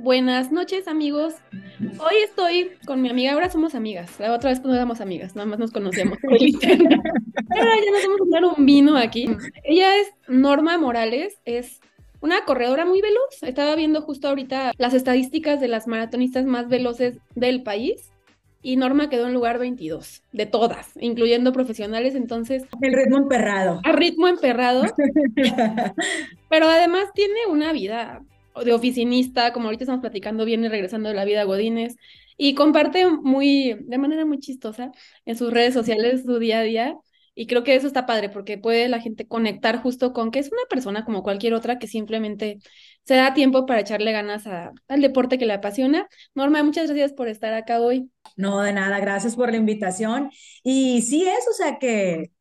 Buenas noches, amigos. Hoy estoy con mi amiga, ahora somos amigas. La otra vez no éramos amigas, nada más nos conocíamos. Pero ya nos vamos a tomar un vino aquí. Ella es Norma Morales, es una corredora muy veloz. Estaba viendo justo ahorita las estadísticas de las maratonistas más veloces del país y Norma quedó en lugar 22 de todas, incluyendo profesionales, entonces... El ritmo emperrado. A ritmo emperrado. pero además tiene una vida de oficinista, como ahorita estamos platicando, viene regresando de la vida a Godines y comparte muy, de manera muy chistosa en sus redes sociales su día a día. Y creo que eso está padre porque puede la gente conectar justo con que es una persona como cualquier otra que simplemente se da tiempo para echarle ganas al deporte que le apasiona. Norma, muchas gracias por estar acá hoy. No, de nada, gracias por la invitación. Y sí es, o sea que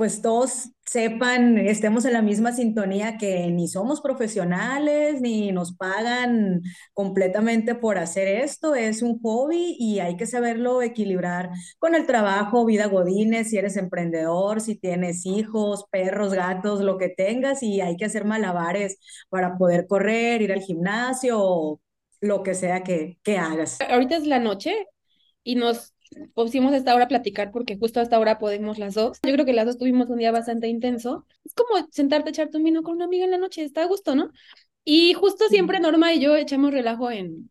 pues todos sepan, estemos en la misma sintonía que ni somos profesionales, ni nos pagan completamente por hacer esto, es un hobby y hay que saberlo equilibrar con el trabajo, vida godines, si eres emprendedor, si tienes hijos, perros, gatos, lo que tengas, y hay que hacer malabares para poder correr, ir al gimnasio, lo que sea que, que hagas. Ahorita es la noche y nos pusimos esta hora a platicar porque justo hasta ahora podemos las dos. Yo creo que las dos tuvimos un día bastante intenso. Es como sentarte a echarte un vino con una amiga en la noche, está a gusto, ¿no? Y justo siempre Norma y yo echamos relajo en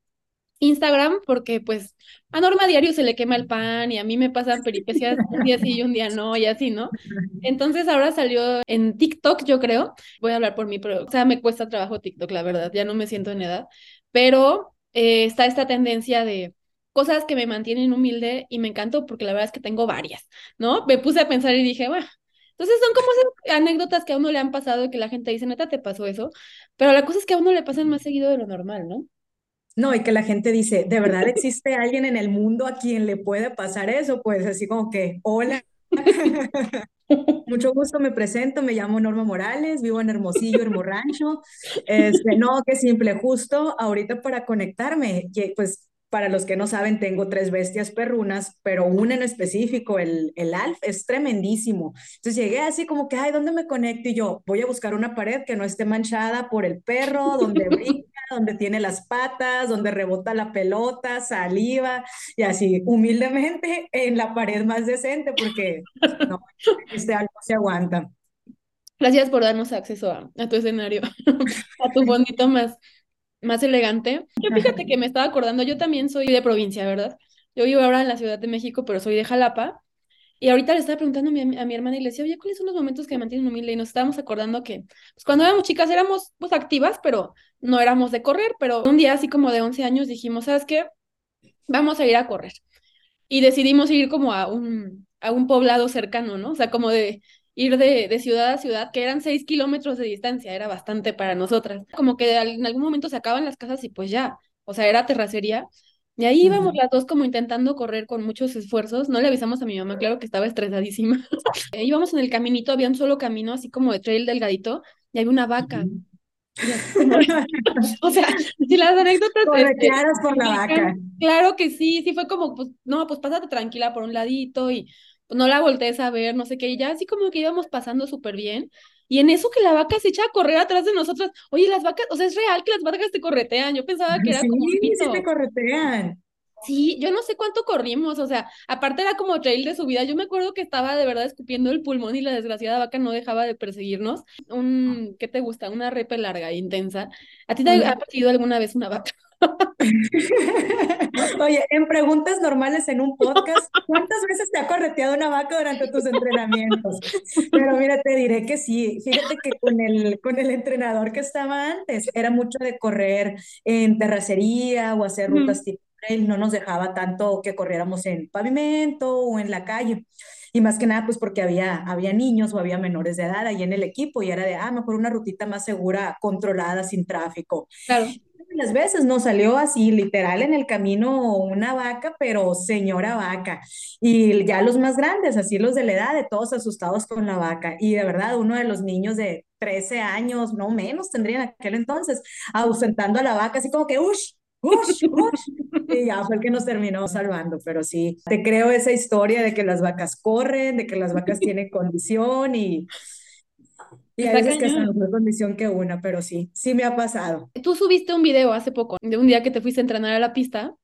Instagram porque pues a Norma diario se le quema el pan y a mí me pasan peripecias un día sí y un día no y así, ¿no? Entonces ahora salió en TikTok, yo creo. Voy a hablar por mí, pero o sea, me cuesta trabajo TikTok, la verdad, ya no me siento en edad, pero eh, está esta tendencia de cosas que me mantienen humilde y me encantó porque la verdad es que tengo varias, ¿no? Me puse a pensar y dije, bueno, entonces son como esas anécdotas que a uno le han pasado y que la gente dice, neta, te pasó eso, pero la cosa es que a uno le pasan más seguido de lo normal, ¿no? No, y que la gente dice, ¿de verdad existe alguien en el mundo a quien le puede pasar eso? Pues así como que, hola. Mucho gusto, me presento, me llamo Norma Morales, vivo en Hermosillo, Hermorancho. Este, no, qué simple, justo ahorita para conectarme, pues para los que no saben, tengo tres bestias perrunas, pero una en específico, el, el Alf, es tremendísimo. Entonces llegué así como que, ay, ¿dónde me conecto? Y yo voy a buscar una pared que no esté manchada por el perro, donde brinca, donde tiene las patas, donde rebota la pelota, saliva, y así humildemente en la pared más decente, porque no, este algo se aguanta. Gracias por darnos acceso a, a tu escenario, a tu fondito más más elegante. Yo fíjate que me estaba acordando, yo también soy de provincia, ¿verdad? Yo vivo ahora en la Ciudad de México, pero soy de Jalapa. Y ahorita le estaba preguntando a mi, a mi hermana y le decía, oye, ¿cuáles son los momentos que me mantienen humilde? Y nos estábamos acordando que pues, cuando éramos chicas éramos pues activas, pero no éramos de correr. Pero un día, así como de 11 años, dijimos, ¿sabes qué? Vamos a ir a correr. Y decidimos ir como a un, a un poblado cercano, ¿no? O sea, como de ir de, de, ciudad a ciudad, que eran seis kilómetros de distancia, era bastante para nosotras. Como que en algún momento se acaban las casas y pues ya, o sea, era terracería. Y ahí íbamos las dos como intentando correr con muchos esfuerzos. No le avisamos a mi mamá, claro que estaba estresadísima. íbamos en el caminito, había un solo camino, así como de trail delgadito, y había una vaca. o sea, si las anécdotas. Este, por la vaca. Claro que sí, sí fue como, pues, no, pues pásate tranquila por un ladito y no la voltees a ver, no sé qué, y ya así como que íbamos pasando súper bien. Y en eso que la vaca se echa a correr atrás de nosotras. Oye, las vacas, o sea, es real que las vacas te corretean. Yo pensaba que era como un Sí, sí te corretean. Sí, yo no sé cuánto corrimos, o sea, aparte era como trail de subida. Yo me acuerdo que estaba de verdad escupiendo el pulmón y la desgraciada vaca no dejaba de perseguirnos. Un, ¿qué te gusta? Una repe larga e intensa. ¿A ti te ha perseguido alguna vez una vaca? Oye, en preguntas normales en un podcast, ¿cuántas veces te ha correteado una vaca durante tus entrenamientos? Pero mira, te diré que sí. Fíjate que con el, con el entrenador que estaba antes, era mucho de correr en terracería o hacer rutas tipo trail, no nos dejaba tanto que corriéramos en pavimento o en la calle. Y más que nada, pues porque había, había niños o había menores de edad ahí en el equipo y era de, ah, mejor una rutita más segura, controlada, sin tráfico. Claro las veces nos salió así, literal, en el camino una vaca, pero señora vaca. Y ya los más grandes, así los de la edad, de todos asustados con la vaca. Y de verdad, uno de los niños de 13 años, no menos, tendría en aquel entonces, ausentando a la vaca, así como que, ¡ush! ¡Ush! ¡Ush! Y ya fue el que nos terminó salvando, pero sí, te creo esa historia de que las vacas corren, de que las vacas tienen condición y Y hay veces que es mejor condición que una, pero sí, sí me ha pasado. Tú subiste un video hace poco de un día que te fuiste a entrenar a la pista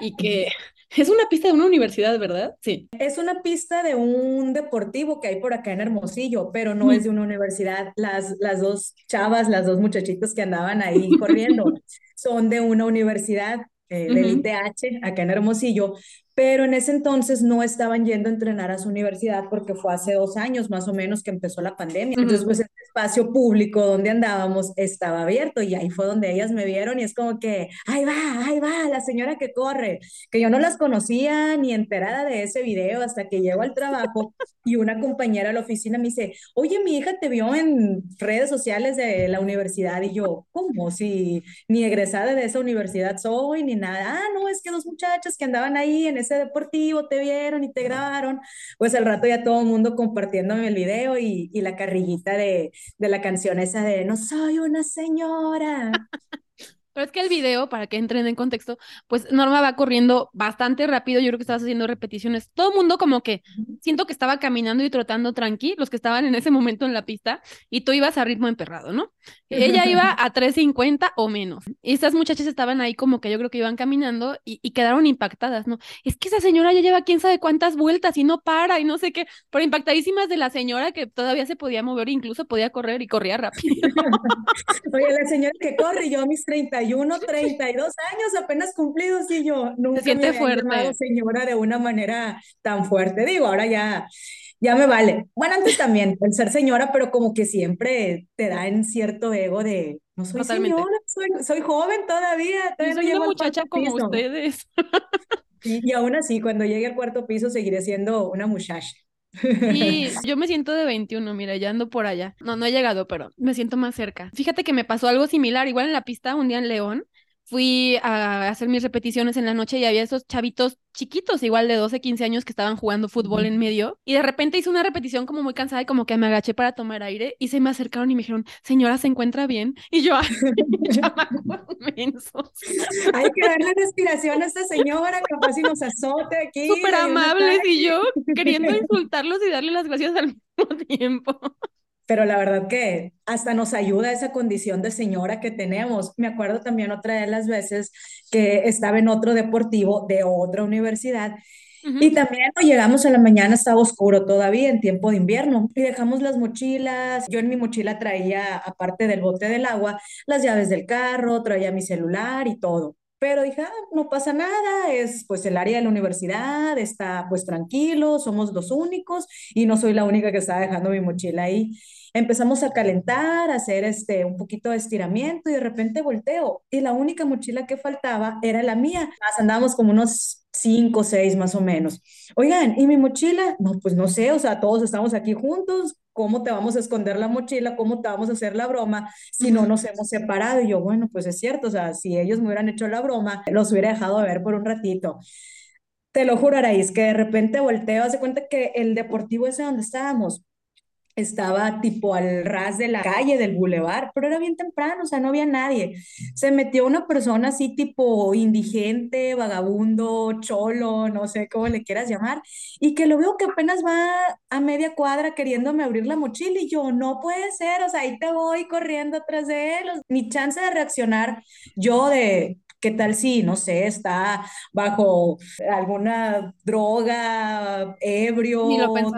y que es una pista de una universidad, ¿verdad? Sí. Es una pista de un deportivo que hay por acá en Hermosillo, pero no es de una universidad. Las, las dos chavas, las dos muchachitas que andaban ahí corriendo, son de una universidad eh, del ITH acá en Hermosillo, pero en ese entonces no estaban yendo a entrenar a su universidad porque fue hace dos años más o menos que empezó la pandemia. Entonces, pues espacio público donde andábamos estaba abierto y ahí fue donde ellas me vieron y es como que, ahí va, ahí va, la señora que corre, que yo no las conocía ni enterada de ese video hasta que llego al trabajo y una compañera a la oficina me dice, oye, mi hija te vio en redes sociales de la universidad y yo, ¿cómo? Si ni egresada de esa universidad soy, ni nada. Ah, no, es que dos muchachas que andaban ahí en ese deportivo, te vieron y te grabaron, pues al rato ya todo el mundo compartiéndome el video y, y la carrillita de, de la canción esa de No soy una señora. Pero es que el video, para que entren en contexto, pues Norma va corriendo bastante rápido, yo creo que estabas haciendo repeticiones. Todo el mundo como que siento que estaba caminando y trotando tranqui, los que estaban en ese momento en la pista, y tú ibas a ritmo emperrado, ¿no? Ella iba a 3.50 o menos. Y estas muchachas estaban ahí como que yo creo que iban caminando y, y, quedaron impactadas, ¿no? Es que esa señora ya lleva quién sabe cuántas vueltas y no para y no sé qué, pero impactadísimas de la señora que todavía se podía mover, incluso podía correr y corría rápido. Oye, la señora que corre, yo a mis 30 31, 32 años apenas cumplidos y yo nunca Se me fuerte. señora de una manera tan fuerte. Digo, ahora ya, ya me vale. Bueno, antes también, el ser señora, pero como que siempre te da en cierto ego de, no soy señora, soy, soy, joven todavía. todavía soy una muchacha como ustedes. Y, y aún así, cuando llegue al cuarto piso, seguiré siendo una muchacha. Sí, yo me siento de 21, mira, ya ando por allá. No, no he llegado, pero me siento más cerca. Fíjate que me pasó algo similar, igual en la pista, un día en León, fui a hacer mis repeticiones en la noche y había esos chavitos chiquitos, igual de 12, 15 años, que estaban jugando fútbol en medio. Y de repente hice una repetición como muy cansada y como que me agaché para tomar aire y se me acercaron y me dijeron, señora, ¿se encuentra bien? Y yo, mensos. Hay que darle respiración a esta señora, capaz si nos azote aquí. Súper amables y yo queriendo insultarlos y darle las gracias al mismo tiempo pero la verdad que hasta nos ayuda esa condición de señora que tenemos. Me acuerdo también otra de las veces que estaba en otro deportivo de otra universidad y también llegamos a la mañana, estaba oscuro todavía en tiempo de invierno y dejamos las mochilas. Yo en mi mochila traía, aparte del bote del agua, las llaves del carro, traía mi celular y todo. Pero dije, ah, no pasa nada, es pues el área de la universidad, está pues tranquilo, somos los únicos y no soy la única que está dejando mi mochila ahí empezamos a calentar, a hacer este, un poquito de estiramiento y de repente volteo y la única mochila que faltaba era la mía. Más andábamos como unos cinco, seis más o menos. Oigan, ¿y mi mochila? No, pues no sé, o sea, todos estamos aquí juntos, ¿cómo te vamos a esconder la mochila? ¿Cómo te vamos a hacer la broma si no nos hemos separado? Y yo, bueno, pues es cierto, o sea, si ellos me hubieran hecho la broma, los hubiera dejado de ver por un ratito. Te lo juro, Araís, que de repente volteo, hace cuenta que el deportivo ese donde estábamos, estaba tipo al ras de la calle, del bulevar, pero era bien temprano, o sea, no había nadie. Se metió una persona así tipo indigente, vagabundo, cholo, no sé cómo le quieras llamar, y que lo veo que apenas va a media cuadra queriéndome abrir la mochila y yo, no puede ser, o sea, ahí te voy corriendo atrás de él, ni chance de reaccionar yo de, ¿Qué tal si, no sé, está bajo alguna droga, ebrio,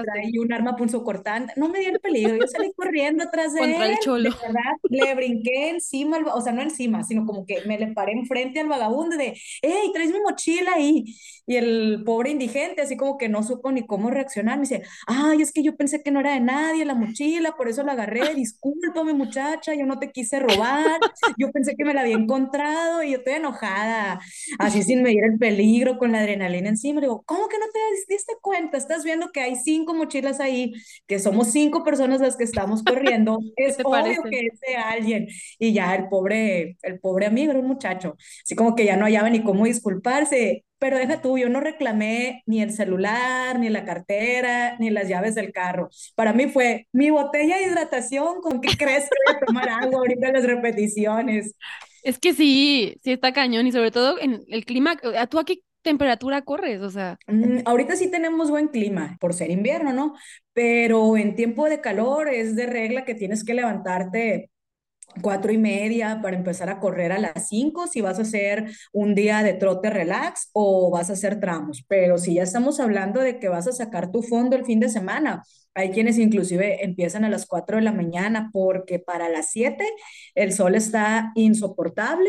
trae un arma punzocortante? No me dio el peligro, yo salí corriendo atrás de Contra él. el cholo. De verdad, le brinqué encima, o sea, no encima, sino como que me le paré enfrente al vagabundo de, hey, traes mi mochila ahí. Y el pobre indigente, así como que no supo ni cómo reaccionar, me dice, ay, es que yo pensé que no era de nadie la mochila, por eso la agarré, discúlpame muchacha, yo no te quise robar, yo pensé que me la había encontrado y yo estoy enojada enojada, así sin medir el peligro, con la adrenalina encima. Le digo, ¿cómo que no te diste cuenta? Estás viendo que hay cinco mochilas ahí, que somos cinco personas las que estamos corriendo. Es obvio que es de alguien. Y ya el pobre, el pobre amigo era un muchacho, así como que ya no hallaba ni cómo disculparse. Pero deja tú, yo no reclamé ni el celular, ni la cartera, ni las llaves del carro. Para mí fue mi botella de hidratación, ¿con qué crees que voy a tomar agua ahorita en las repeticiones? Es que sí, sí está cañón y sobre todo en el clima, ¿tú a qué temperatura corres? O sea. Mm, ahorita sí tenemos buen clima por ser invierno, ¿no? Pero en tiempo de calor es de regla que tienes que levantarte cuatro y media para empezar a correr a las cinco si vas a hacer un día de trote relax o vas a hacer tramos. Pero si ya estamos hablando de que vas a sacar tu fondo el fin de semana, hay quienes inclusive empiezan a las cuatro de la mañana porque para las siete el sol está insoportable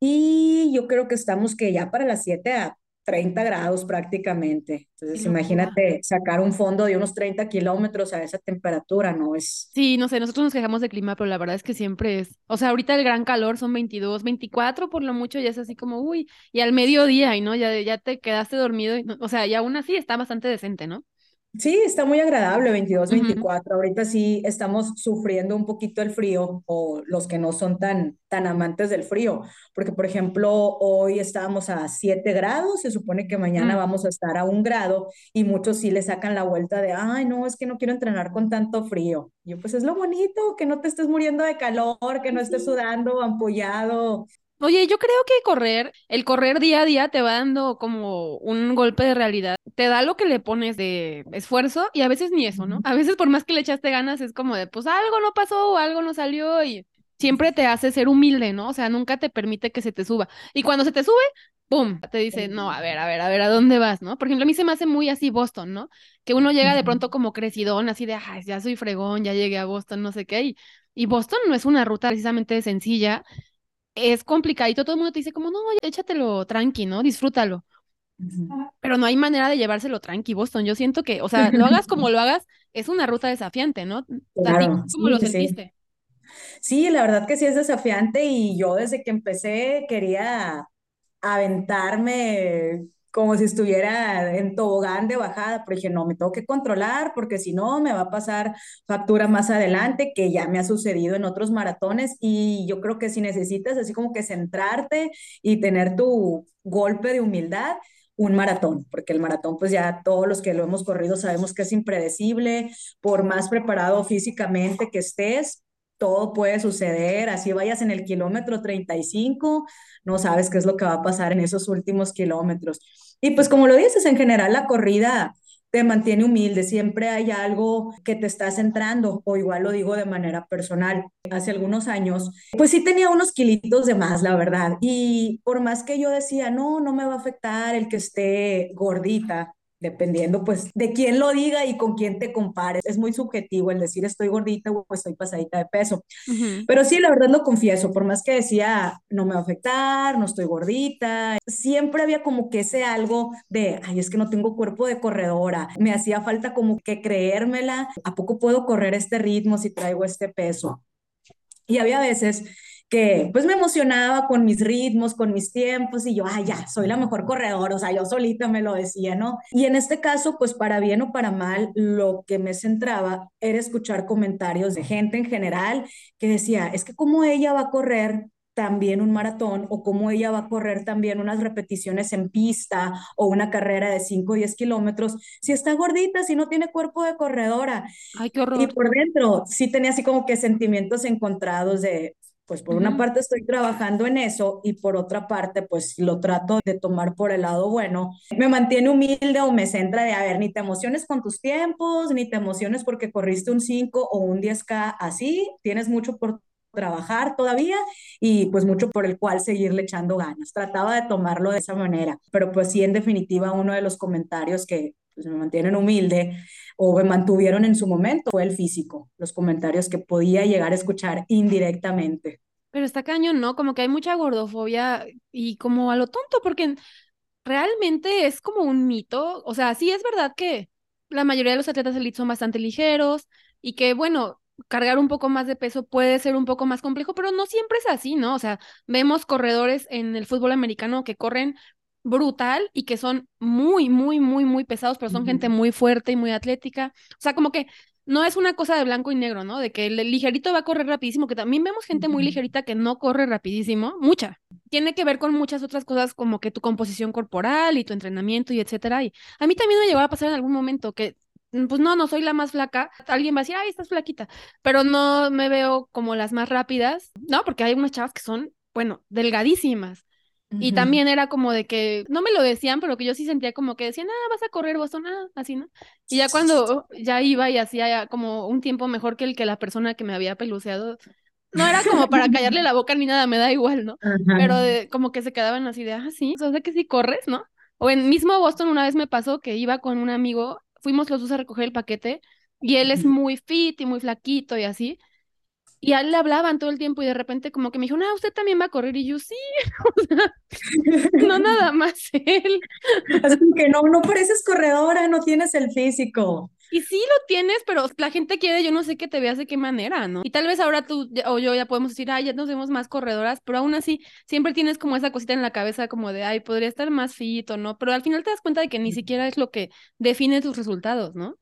y yo creo que estamos que ya para las siete a 30 grados prácticamente. Entonces, imagínate sacar un fondo de unos 30 kilómetros a esa temperatura, ¿no? Es... Sí, no sé, nosotros nos quejamos de clima, pero la verdad es que siempre es, o sea, ahorita el gran calor son 22, 24 por lo mucho, ya es así como, uy, y al mediodía, y no, ya, ya te quedaste dormido, y, o sea, y aún así está bastante decente, ¿no? Sí, está muy agradable, 22, 24. Ahorita sí estamos sufriendo un poquito el frío, o los que no son tan, tan amantes del frío, porque por ejemplo, hoy estábamos a 7 grados, se supone que mañana mm. vamos a estar a un grado, y muchos sí le sacan la vuelta de, ay, no, es que no quiero entrenar con tanto frío. yo, pues es lo bonito, que no te estés muriendo de calor, que no estés sudando, ampollado. Oye, yo creo que correr, el correr día a día te va dando como un golpe de realidad. Te da lo que le pones de esfuerzo y a veces ni eso, ¿no? A veces por más que le echaste ganas es como de, pues algo no pasó o algo no salió y siempre te hace ser humilde, ¿no? O sea, nunca te permite que se te suba. Y cuando se te sube, ¡pum! Te dice, no, a ver, a ver, a ver, ¿a dónde vas, no? Por ejemplo, a mí se me hace muy así Boston, ¿no? Que uno llega de pronto como crecidón, así de, ay, ya soy fregón, ya llegué a Boston, no sé qué. Y, y Boston no es una ruta precisamente sencilla es complicadito, todo el mundo te dice como, no, échatelo tranqui, ¿no? Disfrútalo. Pero no hay manera de llevárselo tranqui, Boston. Yo siento que, o sea, lo hagas como lo hagas, es una ruta desafiante, ¿no? Claro, ¿Cómo lo sentiste? sí, la verdad que sí es desafiante y yo desde que empecé quería aventarme como si estuviera en tobogán de bajada, pero dije, no, me tengo que controlar porque si no me va a pasar factura más adelante, que ya me ha sucedido en otros maratones. Y yo creo que si necesitas así como que centrarte y tener tu golpe de humildad, un maratón, porque el maratón, pues ya todos los que lo hemos corrido sabemos que es impredecible, por más preparado físicamente que estés, todo puede suceder, así vayas en el kilómetro 35, no sabes qué es lo que va a pasar en esos últimos kilómetros. Y pues como lo dices, en general la corrida te mantiene humilde, siempre hay algo que te está centrando, o igual lo digo de manera personal. Hace algunos años, pues sí tenía unos kilitos de más, la verdad, y por más que yo decía, no, no me va a afectar el que esté gordita, dependiendo pues de quién lo diga y con quién te compares. Es muy subjetivo el decir estoy gordita o estoy pasadita de peso. Pero sí, la verdad lo confieso, por más que decía no me va a afectar, no estoy gordita, siempre había como que ese algo de, ay, es que no tengo cuerpo de corredora, me hacía falta como que creérmela, ¿a poco puedo correr este ritmo si traigo este peso? Y había veces que pues me emocionaba con mis ritmos, con mis tiempos y yo, ay, ya, soy la mejor corredora, o sea, yo solita me lo decía, ¿no? Y en este caso, pues para bien o para mal, lo que me centraba era escuchar comentarios de gente en general que decía, es que como ella va a correr también un maratón o como ella va a correr también unas repeticiones en pista o una carrera de 5 o 10 kilómetros, si está gordita, si no tiene cuerpo de corredora. Ay, qué horror. Y por dentro sí tenía así como que sentimientos encontrados de, pues por una parte estoy trabajando en eso y por otra parte pues lo trato de tomar por el lado bueno. Me mantiene humilde o me centra de, a ver, ni te emociones con tus tiempos, ni te emociones porque corriste un 5 o un 10K así, tienes mucho por trabajar todavía y pues mucho por el cual seguirle echando ganas. Trataba de tomarlo de esa manera, pero pues sí, en definitiva, uno de los comentarios que pues, me mantienen humilde o mantuvieron en su momento fue el físico, los comentarios que podía llegar a escuchar indirectamente. Pero está cañón, ¿no? Como que hay mucha gordofobia y como a lo tonto, porque realmente es como un mito. O sea, sí es verdad que la mayoría de los atletas elite son bastante ligeros y que, bueno, cargar un poco más de peso puede ser un poco más complejo, pero no siempre es así, ¿no? O sea, vemos corredores en el fútbol americano que corren brutal y que son muy, muy, muy, muy pesados, pero son gente muy fuerte y muy atlética. O sea, como que no es una cosa de blanco y negro, ¿no? De que el ligerito va a correr rapidísimo, que también vemos gente muy ligerita que no corre rapidísimo, mucha. Tiene que ver con muchas otras cosas como que tu composición corporal y tu entrenamiento y etcétera. Y a mí también me llegó a pasar en algún momento que mm, pues no, no soy la más flaca. Alguien va a decir, ay, estás flaquita, pero no me veo como las más rápidas, ¿no? Porque hay unas chavas que son, bueno, delgadísimas Y también era como de que, no me lo decían, pero que yo sí sentía como que decían, ah, vas a correr Boston, ah, así, ¿no? Y ya cuando ya iba y hacía como un tiempo mejor que el que la persona que me había peluceado, no era como para callarle la boca ni nada, me da igual, ¿no? Pero como que se quedaban así de, ah, sí, o sea que sí corres, ¿no? O en mismo Boston una vez me pasó que iba con un amigo, fuimos los dos a recoger el paquete y él es muy fit y muy flaquito y así. Y a él le hablaban todo el tiempo y de repente como que me dijo, no, usted también va a correr. Y yo, sí, o sea, no nada más él. Así que no, no pareces corredora, no tienes el físico. Y sí lo tienes, pero la gente quiere, yo no sé qué te veas de qué manera, ¿no? Y tal vez ahora tú o yo ya podemos decir, ay, ya nos vemos más corredoras, pero aún así siempre tienes como esa cosita en la cabeza como de, ay, podría estar más fit o no, pero al final te das cuenta de que ni siquiera es lo que define tus resultados, ¿no?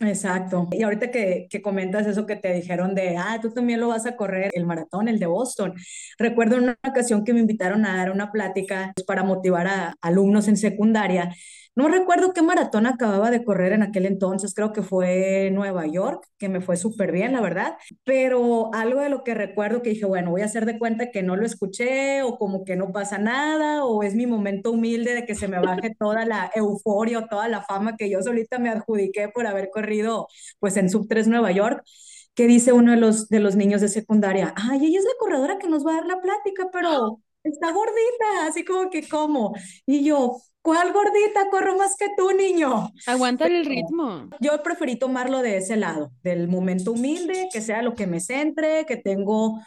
Exacto. Y ahorita que, que, comentas eso que te dijeron de, ah, tú también lo vas a correr, el maratón, el de Boston. Recuerdo una ocasión que me invitaron a dar una plática para motivar a alumnos en secundaria no recuerdo qué maratón acababa de correr en aquel entonces, creo que fue Nueva York, que me fue súper bien, la verdad, pero algo de lo que recuerdo que dije, bueno, voy a hacer de cuenta que no lo escuché o como que no pasa nada o es mi momento humilde de que se me baje toda la euforia o toda la fama que yo solita me adjudiqué por haber corrido pues en Sub 3 Nueva York que dice uno de los, de los niños de secundaria, ay, ella es la corredora que nos va a dar la plática, pero está gordita, así como que como. Y yo, ¿cuál gordita? Corro más que tú, niño. Aguanta el ritmo. Yo preferí tomarlo de ese lado, del momento humilde, que sea lo que me centre, que tengo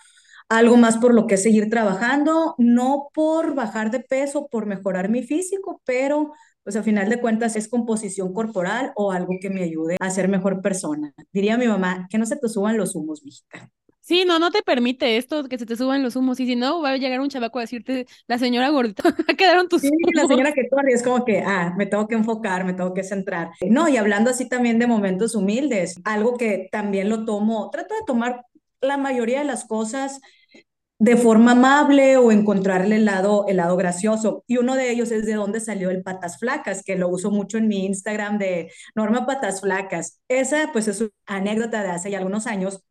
algo más por lo que seguir trabajando, no por bajar de peso, por mejorar mi físico, pero pues a final de cuentas es composición corporal o algo que me ayude a ser mejor persona. Diría mi mamá, que no se te suban los humos, mijita. Sí, no, no te permite esto, que se te suban los humos. Y si no, va a llegar un chavaco a decirte, la señora gordita, quedaron tus Sí, la señora que corre, es como que, ah, me tengo que enfocar, me tengo que centrar. No, y hablando así también de momentos humildes, algo que también lo tomo, trato de tomar la mayoría de las cosas de forma amable o encontrarle el lado, el lado gracioso. Y uno de ellos es de dónde salió el patas flacas, que lo uso mucho en mi Instagram de Norma Patas Flacas. Esa pues es una anécdota de hace ya algunos años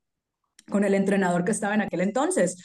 con el entrenador que estaba en aquel entonces.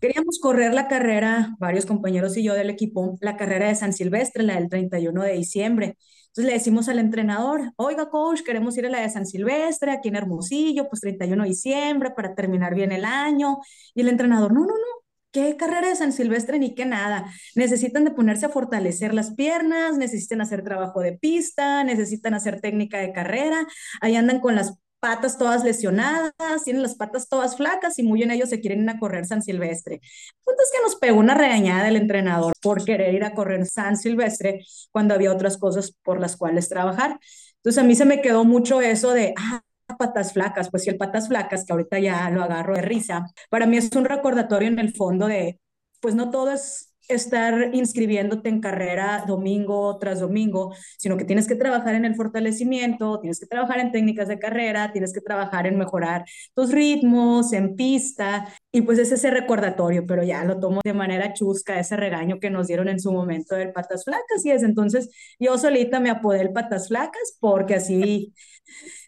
Queríamos correr la carrera, varios compañeros y yo del equipo, la carrera de San Silvestre, la del 31 de diciembre. Entonces le decimos al entrenador, oiga coach, queremos ir a la de San Silvestre, aquí en Hermosillo, pues 31 de diciembre, para terminar bien el año. Y el entrenador, no, no, no, ¿Qué carrera de San Silvestre ni qué nada? Necesitan de ponerse a fortalecer las piernas, necesitan hacer trabajo de pista, necesitan hacer técnica de carrera. Ahí andan con las patas todas lesionadas, tienen las patas todas flacas y muy en ellos se quieren ir a correr San Silvestre. Punto es que nos pegó una regañada del entrenador por querer ir a correr San Silvestre cuando había otras cosas por las cuales trabajar. Entonces a mí se me quedó mucho eso de, ah, patas flacas, pues si el patas flacas, que ahorita ya lo agarro de risa, para mí es un recordatorio en el fondo de, pues no todo es estar inscribiéndote en carrera domingo tras domingo, sino que tienes que trabajar en el fortalecimiento, tienes que trabajar en técnicas de carrera, tienes que trabajar en mejorar tus ritmos, en pista, y pues es ese recordatorio, pero ya lo tomo de manera chusca, ese regaño que nos dieron en su momento del patas flacas, y es entonces yo solita me apodé el patas flacas porque así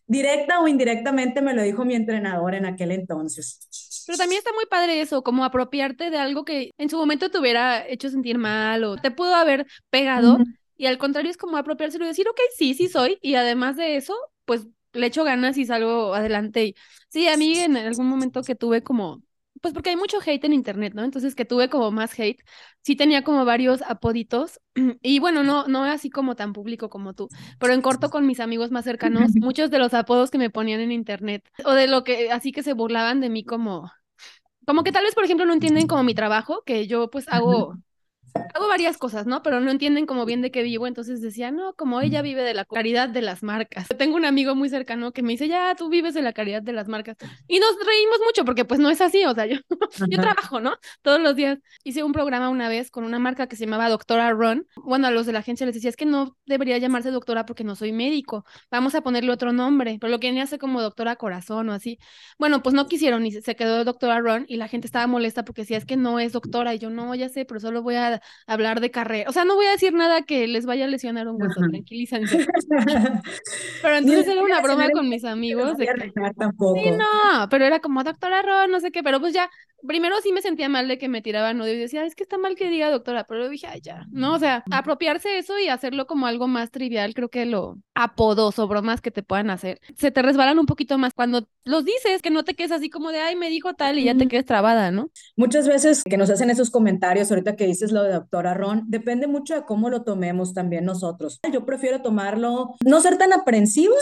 directa o indirectamente me lo dijo mi entrenador en aquel entonces. Pero también está muy padre eso, como apropiarte de algo que en su momento te hubiera hecho sentir mal o te pudo haber pegado. Y al contrario es como apropiárselo y decir, ok, sí, sí soy. Y además de eso, pues le echo ganas y salgo adelante. Y sí, a mí en algún momento que tuve como pues porque hay mucho hate en internet, ¿no? Entonces que tuve como más hate, sí tenía como varios apoditos y bueno, no no así como tan público como tú, pero en corto con mis amigos más cercanos, muchos de los apodos que me ponían en internet o de lo que así que se burlaban de mí como como que tal vez por ejemplo no entienden como mi trabajo, que yo pues hago hago varias cosas, ¿no? Pero no entienden como bien de qué vivo, entonces decía, no, como ella vive de la caridad de las marcas. Tengo un amigo muy cercano que me dice, ya, tú vives de la caridad de las marcas. Y nos reímos mucho porque pues no es así, o sea, yo, yo trabajo, ¿no? Todos los días. Hice un programa una vez con una marca que se llamaba Doctora Ron. Bueno, a los de la agencia les decía, es que no debería llamarse doctora porque no soy médico, vamos a ponerle otro nombre, pero lo querían hacer como doctora corazón o así. Bueno, pues no quisieron y se quedó doctora Ron y la gente estaba molesta porque decía, es que no es doctora y yo no, ya sé, pero solo voy a hablar de carrera. O sea, no voy a decir nada que les vaya a lesionar un hueso, tranquilícense. pero entonces era una broma con mis amigos. De que, sí, no, pero era como doctora Ron, no sé qué, pero pues ya primero sí me sentía mal de que me tiraban odio y decía, es que está mal que diga doctora, pero luego dije, ay, ya, ¿no? O sea, apropiarse eso y hacerlo como algo más trivial, creo que lo apodos o bromas que te puedan hacer, se te resbalan un poquito más cuando los dices, que no te quedes así como de, ay, me dijo tal y ya te quedes trabada, ¿no? Muchas veces que nos hacen esos comentarios, ahorita que dices lo de doctora Ron, depende mucho de cómo lo tomemos también nosotros. Yo prefiero tomarlo, no ser tan aprensiva,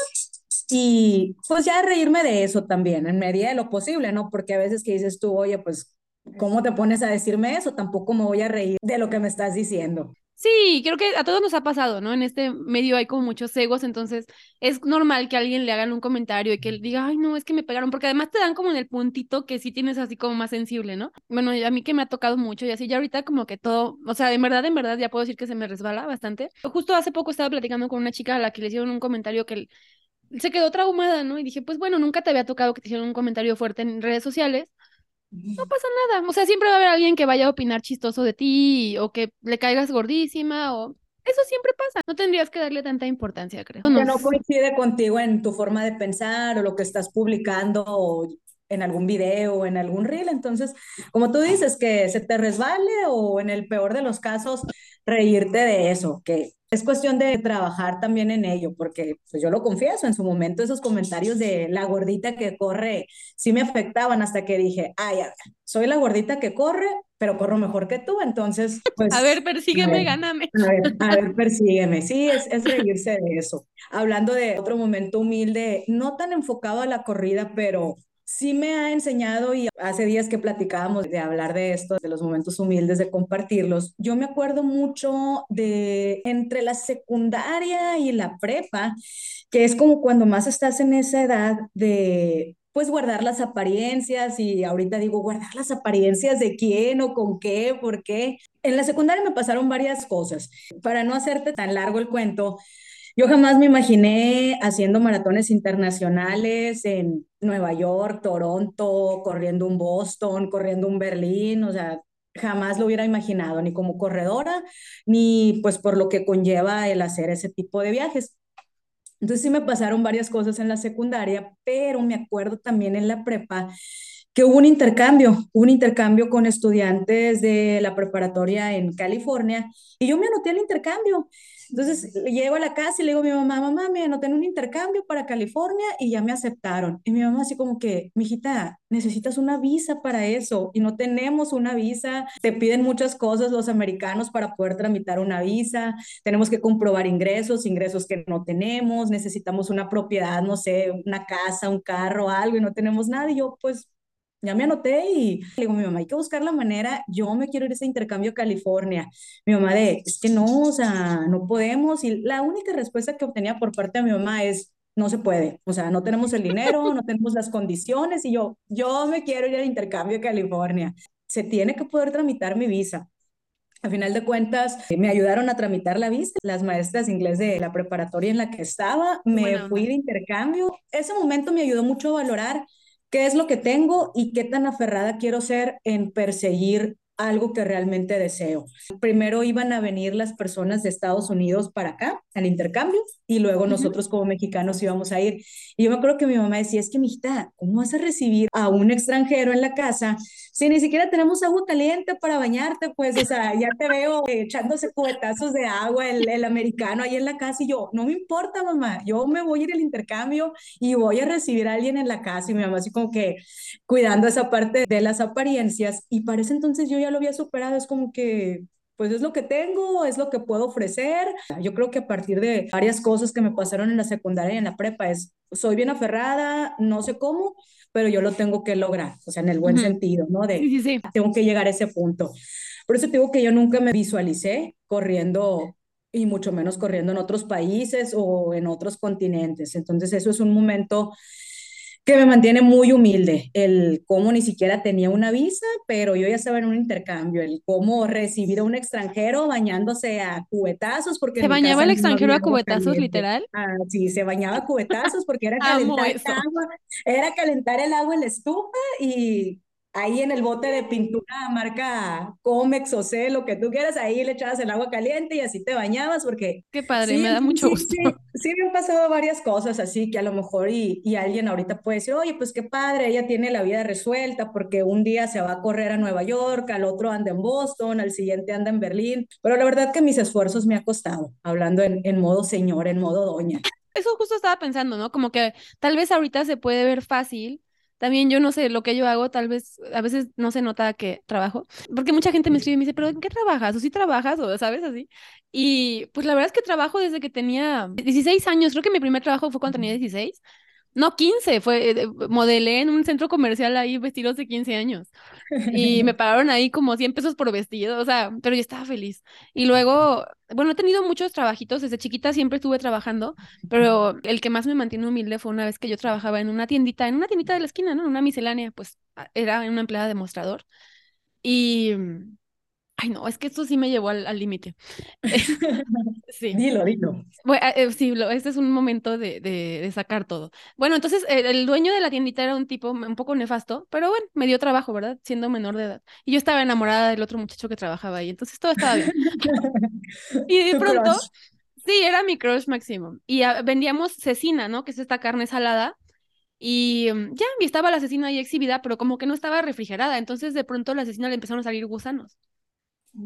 y pues ya reírme de eso también, en medida de lo posible, ¿no? Porque a veces que dices tú, oye, pues, ¿cómo te pones a decirme eso? Tampoco me voy a reír de lo que me estás diciendo. Sí, creo que a todos nos ha pasado, ¿no? En este medio hay como muchos egos, entonces es normal que alguien le hagan un comentario y que él diga, ay, no, es que me pegaron, porque además te dan como en el puntito que sí tienes así como más sensible, ¿no? Bueno, a mí que me ha tocado mucho y así ya ahorita como que todo, o sea, en verdad, en verdad ya puedo decir que se me resbala bastante. Justo hace poco estaba platicando con una chica a la que le hicieron un comentario que se quedó traumada, ¿no? Y dije, pues bueno, nunca te había tocado que te hicieran un comentario fuerte en redes sociales. No pasa nada. O sea, siempre va a haber alguien que vaya a opinar chistoso de ti o que le caigas gordísima o... Eso siempre pasa. No tendrías que darle tanta importancia, creo. Que no coincide contigo en tu forma de pensar o lo que estás publicando o en algún video o en algún reel. Entonces, como tú dices, que se te resbale o en el peor de los casos, reírte de eso, que es cuestión de trabajar también en ello, porque pues yo lo confieso, en su momento esos comentarios de la gordita que corre sí me afectaban hasta que dije, ay, a ver, soy la gordita que corre, pero corro mejor que tú, entonces, pues... A ver, persígueme, gáname. A ver, a ver, persígueme. Sí, es, es reírse de eso. Hablando de otro momento humilde, no tan enfocado a la corrida, pero sí me ha enseñado y hace días que platicábamos de hablar de esto, de los momentos humildes, de compartirlos, yo me acuerdo mucho de entre la secundaria y la prepa, que es como cuando más estás en esa edad de pues guardar las apariencias y ahorita digo, guardar las apariencias de quién o con qué, por qué. En la secundaria me pasaron varias cosas. Para no hacerte tan largo el cuento, yo jamás me imaginé haciendo maratones internacionales en Nueva York, Toronto, corriendo un Boston, corriendo un Berlín, o sea, jamás lo hubiera imaginado, ni como corredora, ni pues por lo que conlleva el hacer ese tipo de viajes. Entonces sí me pasaron varias cosas en la secundaria, pero me acuerdo también en la prepa que hubo un intercambio, un intercambio con estudiantes de la preparatoria en California y yo me anoté al intercambio entonces llego a la casa y le digo a mi mamá, mamá, me anoté en un intercambio para California y ya me aceptaron. Y mi mamá así como que, mijita, necesitas una visa para eso y no tenemos una visa. Te piden muchas cosas los americanos para poder tramitar una visa. Tenemos que comprobar ingresos, ingresos que no tenemos. Necesitamos una propiedad, no sé, una casa, un carro, algo y no tenemos nada. Y yo, pues, ya me anoté y le digo mi mamá, hay que buscar la manera, yo me quiero ir a ese intercambio a California. Mi mamá de, es que no, o sea, no podemos. Y la única respuesta que obtenía por parte de mi mamá es, no se puede, o sea, no tenemos el dinero, no tenemos las condiciones y yo, yo me quiero ir al intercambio a California. Se tiene que poder tramitar mi visa. A final de cuentas, me ayudaron a tramitar la visa. Las maestras de inglés de la preparatoria en la que estaba, me fui de intercambio. Ese momento me ayudó mucho a valorar qué es lo que tengo y qué tan aferrada quiero ser en perseguir algo que realmente deseo. Primero iban a venir las personas de Estados Unidos para acá, al intercambio, y luego nosotros como mexicanos íbamos a ir. Y yo me acuerdo que mi mamá decía, es que, mijita, ¿cómo vas a recibir a un extranjero en la casa si ni siquiera tenemos agua caliente para bañarte? Pues, o sea, ya te veo echándose cubetazos de agua el, el americano ahí en la casa y yo, no me importa, mamá, yo me voy a ir al intercambio y voy a recibir a alguien en la casa. Y mi mamá así como que cuidando esa parte de las apariencias. Y para ese entonces yo ya lo había superado, es como que pues es lo que tengo, es lo que puedo ofrecer. Yo creo que a partir de varias cosas que me pasaron en la secundaria y en la prepa es, soy bien aferrada, no sé cómo, pero yo lo tengo que lograr, o sea, en el buen sentido, ¿no? De, sí, sí, tengo que llegar a ese punto. Por eso digo que yo nunca me visualicé corriendo y mucho menos corriendo en otros países o en otros continentes. Entonces, eso es un momento que me mantiene muy humilde, el cómo ni siquiera tenía una visa, pero yo ya estaba en un intercambio, el cómo recibir a un extranjero bañándose a cubetazos. Porque ¿Se bañaba el extranjero a cubetazos, literal? Ah, sí, se bañaba a cubetazos porque era calentar el agua, era calentar el agua en la estufa y ahí en el bote de pintura marca Comex o C, lo que tú quieras, ahí le echabas el agua caliente y así te bañabas porque... Qué padre, me da mucho gusto. Sí, me han pasado varias cosas así que a lo mejor y, y, alguien ahorita puede decir, oye, pues qué padre, ella tiene la vida resuelta porque un día se va a correr a Nueva York, al otro anda en Boston, al siguiente anda en Berlín, pero la verdad que mis esfuerzos me ha costado, hablando en, en modo señor, en modo doña. Eso justo estaba pensando, ¿no? Como que tal vez ahorita se puede ver fácil también yo no sé, lo que yo hago, tal vez a veces no se nota que trabajo, porque mucha gente me escribe y me dice, pero ¿en qué trabajas? ¿O sí trabajas? ¿O sabes así? Y pues la verdad es que trabajo desde que tenía 16 años, creo que mi primer trabajo fue cuando tenía 16. No, 15, fue, eh, modelé en un centro comercial ahí vestidos de 15 años. Y me pagaron ahí como 100 pesos por vestido, o sea, pero yo estaba feliz. Y luego, bueno, he tenido muchos trabajitos, desde chiquita siempre estuve trabajando, pero el que más me mantiene humilde fue una vez que yo trabajaba en una tiendita, en una tiendita de la esquina, ¿no? En una miscelánea, pues era una empleada de mostrador. Y Ay, no, es que esto sí me llevó al límite. sí. Dilo, dilo. Bueno, eh, sí, este es un momento de, de, sacar todo. Bueno, entonces el, dueño de la tiendita era un tipo un poco nefasto, pero bueno, me dio trabajo, ¿verdad? Siendo menor de edad. Y yo estaba enamorada del otro muchacho que trabajaba ahí, entonces todo estaba bien. y de pronto, sí, era mi crush máximo. Y vendíamos cecina, ¿no? Que es esta carne salada. Y mm, ya, y estaba la cecina ahí exhibida, pero como que no estaba refrigerada. Entonces de pronto la cecina le empezaron a salir gusanos.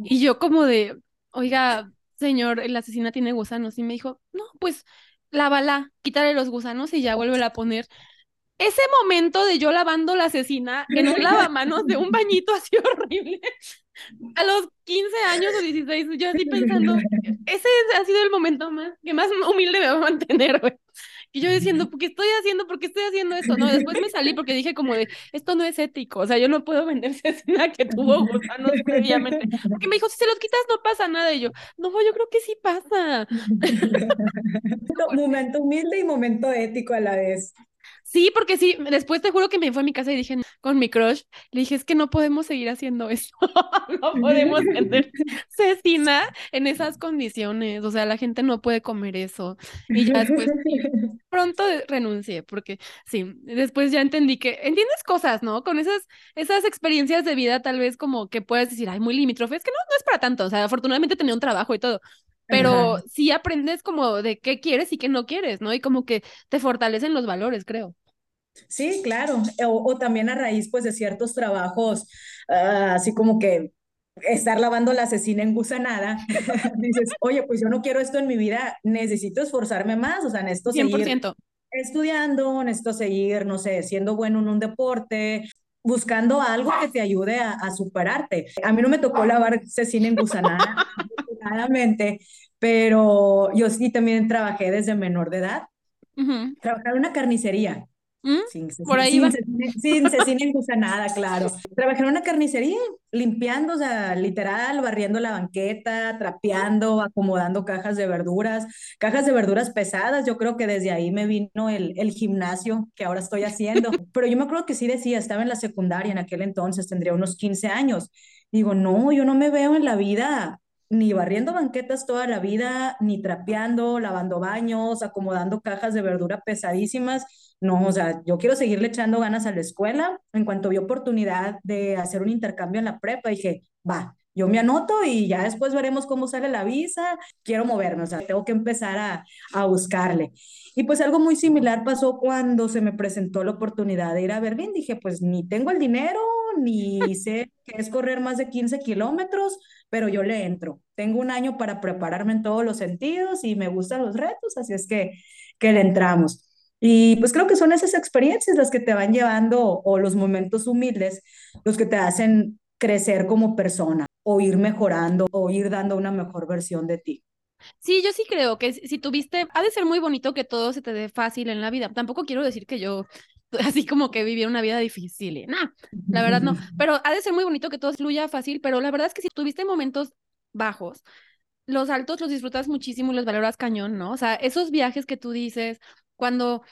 Y yo como de, oiga, señor, el asesina tiene gusanos. Y me dijo, no, pues lávala, quítale los gusanos y ya vuelve a poner. Ese momento de yo lavando la asesina en un lavamanos de un bañito así horrible, a los 15 años o 16, yo así pensando, ese ha sido el momento más, que más humilde me va a mantener, güey. Y yo diciendo, ¿por qué estoy haciendo? ¿Por qué estoy haciendo esto? No, después me salí porque dije como de, esto no es ético, o sea, yo no puedo vender cecina que tuvo gusanos previamente. Porque me dijo, si se los quitas no pasa nada. Y yo, no, yo creo que sí pasa. momento humilde y momento ético a la vez. Sí, porque sí, después te juro que me fue a mi casa y dije con mi crush, le dije, es que no podemos seguir haciendo eso, no podemos vender cecina en esas condiciones, o sea, la gente no puede comer eso. Y ya después pronto renuncié, porque sí, después ya entendí que entiendes cosas, ¿no? Con esas, esas experiencias de vida tal vez como que puedes decir, ay, muy limítrofe, es que no, no es para tanto, o sea, afortunadamente tenía un trabajo y todo, pero sí aprendes como de qué quieres y qué no quieres, ¿no? Y como que te fortalecen los valores, creo. Sí, claro, o, también a raíz pues de ciertos trabajos, ah, así como que estar lavando la asesina en gusanada, dices, oye, pues yo no quiero esto en mi vida, necesito esforzarme más, o sea, necesito 100%. seguir estudiando, necesito seguir, no sé, siendo bueno en un deporte, buscando algo que te ayude a, superarte. A mí no me tocó lavar cecina en gusanada, afortunadamente, pero yo sí también trabajé desde menor de edad. Trabajaba en una carnicería. ¿Mm? Sin, Por ahí sin, sin, gusanada, claro. Trabajé en una carnicería, limpiando, o sea, literal, barriendo la banqueta, trapeando, acomodando cajas de verduras, cajas de verduras pesadas. Yo creo que desde ahí me vino el, el gimnasio que ahora estoy haciendo. Pero yo me acuerdo que sí decía, estaba en la secundaria en aquel entonces, tendría unos 15 años. Digo, no, yo no me veo en la vida ni barriendo banquetas toda la vida, ni trapeando, lavando baños, acomodando cajas de verdura pesadísimas. No, o sea, yo quiero seguirle echando ganas a la escuela. En cuanto vi oportunidad de hacer un intercambio en la prepa, dije, va, yo me anoto y ya después veremos cómo sale la visa. Quiero moverme, o sea, tengo que empezar a, a buscarle. Y pues algo muy similar pasó cuando se me presentó la oportunidad de ir a Berlín. Dije, pues ni tengo el dinero, ni sé qué es correr más de 15 kilómetros, pero yo le entro. Tengo un año para prepararme en todos los sentidos y me gustan los retos, así es que, que le entramos. Y pues creo que son esas experiencias las que te van llevando o los momentos humildes los que te hacen crecer como persona o ir mejorando o ir dando una mejor versión de ti. Sí, yo sí creo que si tuviste, ha de ser muy bonito que todo se te dé fácil en la vida. Tampoco quiero decir que yo así como que vivir una vida difícil. No, la verdad no. Pero ha de ser muy bonito que todo fluya fácil, pero la verdad es que si tuviste momentos bajos, los altos los disfrutas muchísimo y los valoras cañón, ¿no? O sea, esos viajes que tú dices, cuando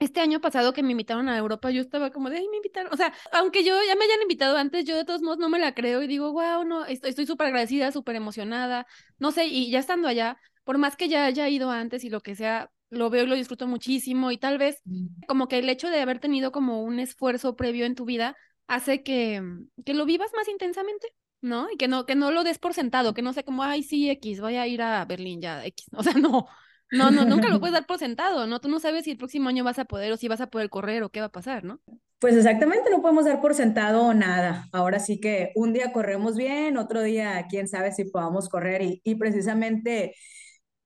este año pasado que me invitaron a Europa, yo estaba como de, ay, me invitaron. O sea, aunque yo ya me hayan invitado antes, yo de todos modos no me la creo y digo, wow, no, estoy súper agradecida, súper emocionada. No sé, y ya estando allá, por más que ya haya ido antes y lo que sea, lo veo y lo disfruto muchísimo y tal vez mm. como que el hecho de haber tenido como un esfuerzo previo en tu vida hace que, que lo vivas más intensamente. ¿no? Y que no, que no lo des por sentado, que no sé como, ay, sí, X, voy a ir a Berlín ya, X. O sea, no, no, no, nunca lo puedes dar por sentado, ¿no? Tú no sabes si el próximo año vas a poder o si vas a poder correr o qué va a pasar, ¿no? Pues exactamente, no podemos dar por sentado nada. Ahora sí que un día corremos bien, otro día quién sabe si podamos correr y, y precisamente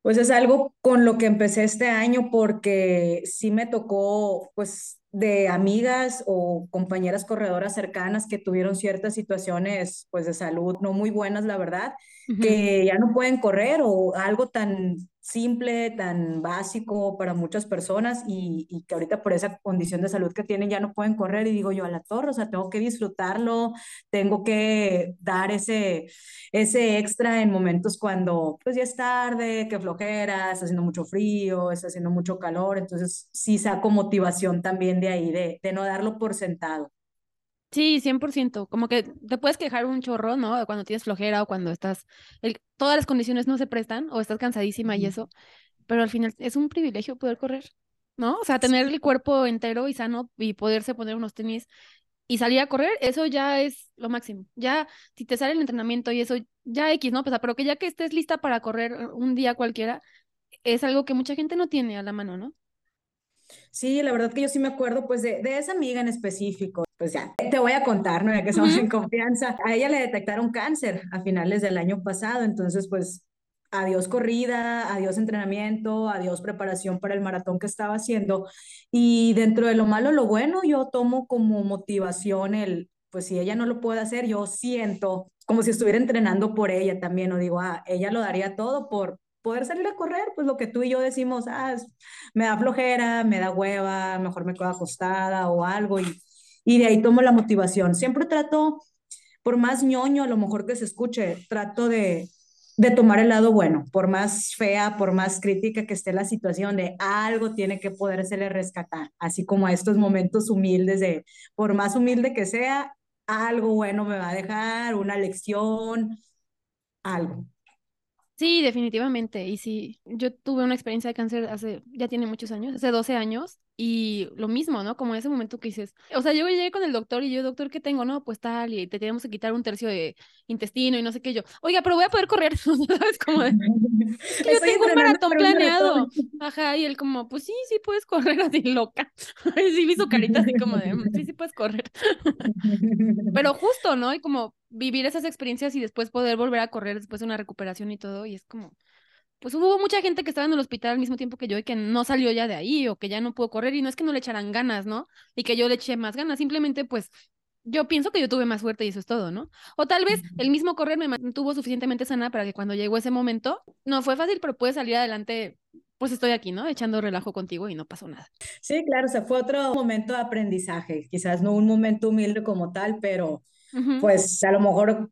pues es algo con lo que empecé este año porque sí me tocó pues de amigas o compañeras corredoras cercanas que tuvieron ciertas situaciones pues de salud no muy buenas, la verdad, que ya no pueden correr o algo tan simple, tan básico para muchas personas y, y, que ahorita por esa condición de salud que tienen ya no pueden correr y digo yo a la torre, o sea, tengo que disfrutarlo, tengo que dar ese, ese extra en momentos cuando pues ya es tarde, que flojera, está haciendo mucho frío, está haciendo mucho calor, entonces sí saco motivación también de ahí, de, de no darlo por sentado. Sí, 100%. Como que te puedes quejar un chorro, ¿no? Cuando tienes flojera o cuando estás, el, todas las condiciones no se prestan o estás cansadísima y eso, pero al final es un privilegio poder correr, ¿no? O sea, tener el cuerpo entero y sano y poderse poner unos tenis y salir a correr, eso ya es lo máximo. Ya, si te sale el entrenamiento y eso, ya X, ¿no? Pues, pero que ya que estés lista para correr un día cualquiera, es algo que mucha gente no tiene a la mano, ¿no? Sí, la verdad que yo sí me acuerdo pues de, de esa amiga en específico. Pues ya, te voy a contar, ¿no? Ya que estamos en confianza. A ella le detectaron cáncer a finales del año pasado, entonces pues adiós corrida, adiós entrenamiento, adiós preparación para el maratón que estaba haciendo. Y dentro de lo malo, lo bueno, yo tomo como motivación el, pues si ella no lo puede hacer, yo siento como si estuviera entrenando por ella también, o digo, ah, ella lo daría todo por, poder salir a correr, pues lo que tú y yo decimos, ah, me da flojera, me da hueva, mejor me quedo acostada o algo, y, y de ahí tomo la motivación. Siempre trato, por más ñoño a lo mejor que se escuche, trato de, de tomar el lado bueno, por más fea, por más crítica que esté la situación, de algo tiene que podérsele rescatar, así como a estos momentos humildes de, por más humilde que sea, algo bueno me va a dejar, una lección, algo. Sí, definitivamente. Y sí, yo tuve una experiencia de cáncer hace, ya tiene muchos años, hace 12 años, y lo mismo, ¿no? Como ese momento que dices, o sea, yo llegué con el doctor y yo, doctor, ¿qué tengo? No, pues tal, y te tenemos que quitar un tercio de intestino y no sé qué yo. Oiga, pero voy a poder correr, ¿sabes? Como de, yo tengo un maratón planeado. Ajá, y él como, pues sí, sí puedes correr así loca. Y sí vi su carita así como de, mm, sí, sí puedes correr. pero justo, ¿no? Y como vivir esas experiencias y después poder volver a correr después de una recuperación y todo, y es como, pues hubo mucha gente que estaba en el hospital al mismo tiempo que yo y que no salió ya de ahí o que ya no pudo correr y no es que no le echaran ganas, ¿no? Y que yo le eché más ganas, simplemente pues yo pienso que yo tuve más suerte y eso es todo, ¿no? O tal vez el mismo correr me mantuvo suficientemente sana para que cuando llegó ese momento, no fue fácil, pero pude salir adelante, pues estoy aquí, ¿no? Echando relajo contigo y no pasó nada. Sí, claro, o sea, fue otro momento de aprendizaje, quizás no un momento humilde como tal, pero pues a lo mejor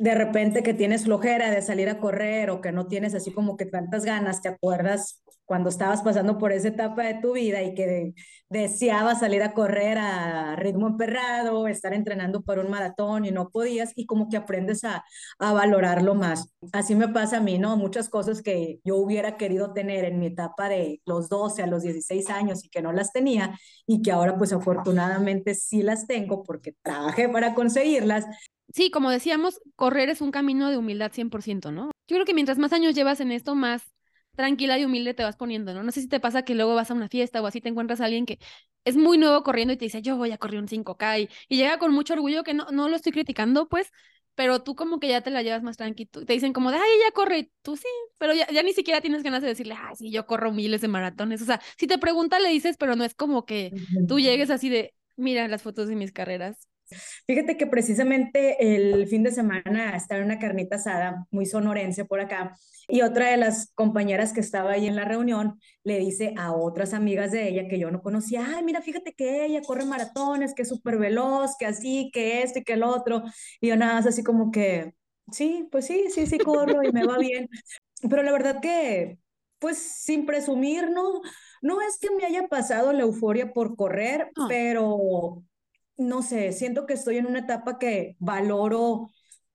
de repente que tienes flojera de salir a correr o que no tienes así como que tantas ganas, te acuerdas cuando estabas pasando por esa etapa de tu vida y que deseabas salir a correr a ritmo emperrado, estar entrenando para un maratón y no podías y como que aprendes a, a valorarlo más. Así me pasa a mí, ¿no? Muchas cosas que yo hubiera querido tener en mi etapa de los 12 a los 16 años y que no las tenía y que ahora pues afortunadamente sí las tengo porque trabajé para conseguirlas. Sí, como decíamos, correr es un camino de humildad 100%, ¿no? Yo creo que mientras más años llevas en esto, más tranquila y humilde te vas poniendo, ¿no? No sé si te pasa que luego vas a una fiesta o así te encuentras a alguien que es muy nuevo corriendo y te dice, yo voy a correr un 5K y, llega con mucho orgullo que no, no lo estoy criticando, pues, pero tú como que ya te la llevas más tranquilo. Te dicen como de, ay, ella corre, tú sí, pero ya, ya ni siquiera tienes ganas de decirle, ay, sí, yo corro miles de maratones. O sea, si te pregunta, le dices, pero no es como que tú llegues así de, mira las fotos de mis carreras. Fíjate que precisamente el fin de semana estaba en una carnita asada muy sonorense por acá y otra de las compañeras que estaba ahí en la reunión le dice a otras amigas de ella que yo no conocía, ay, mira, fíjate que ella corre maratones, que es súper veloz, que así, que esto y que el otro. Y yo nada más así como que, sí, pues sí, sí, sí corro y me va bien. Pero la verdad que, pues sin presumir, no, no es que me haya pasado la euforia por correr, pero no sé, siento que estoy en una etapa que valoro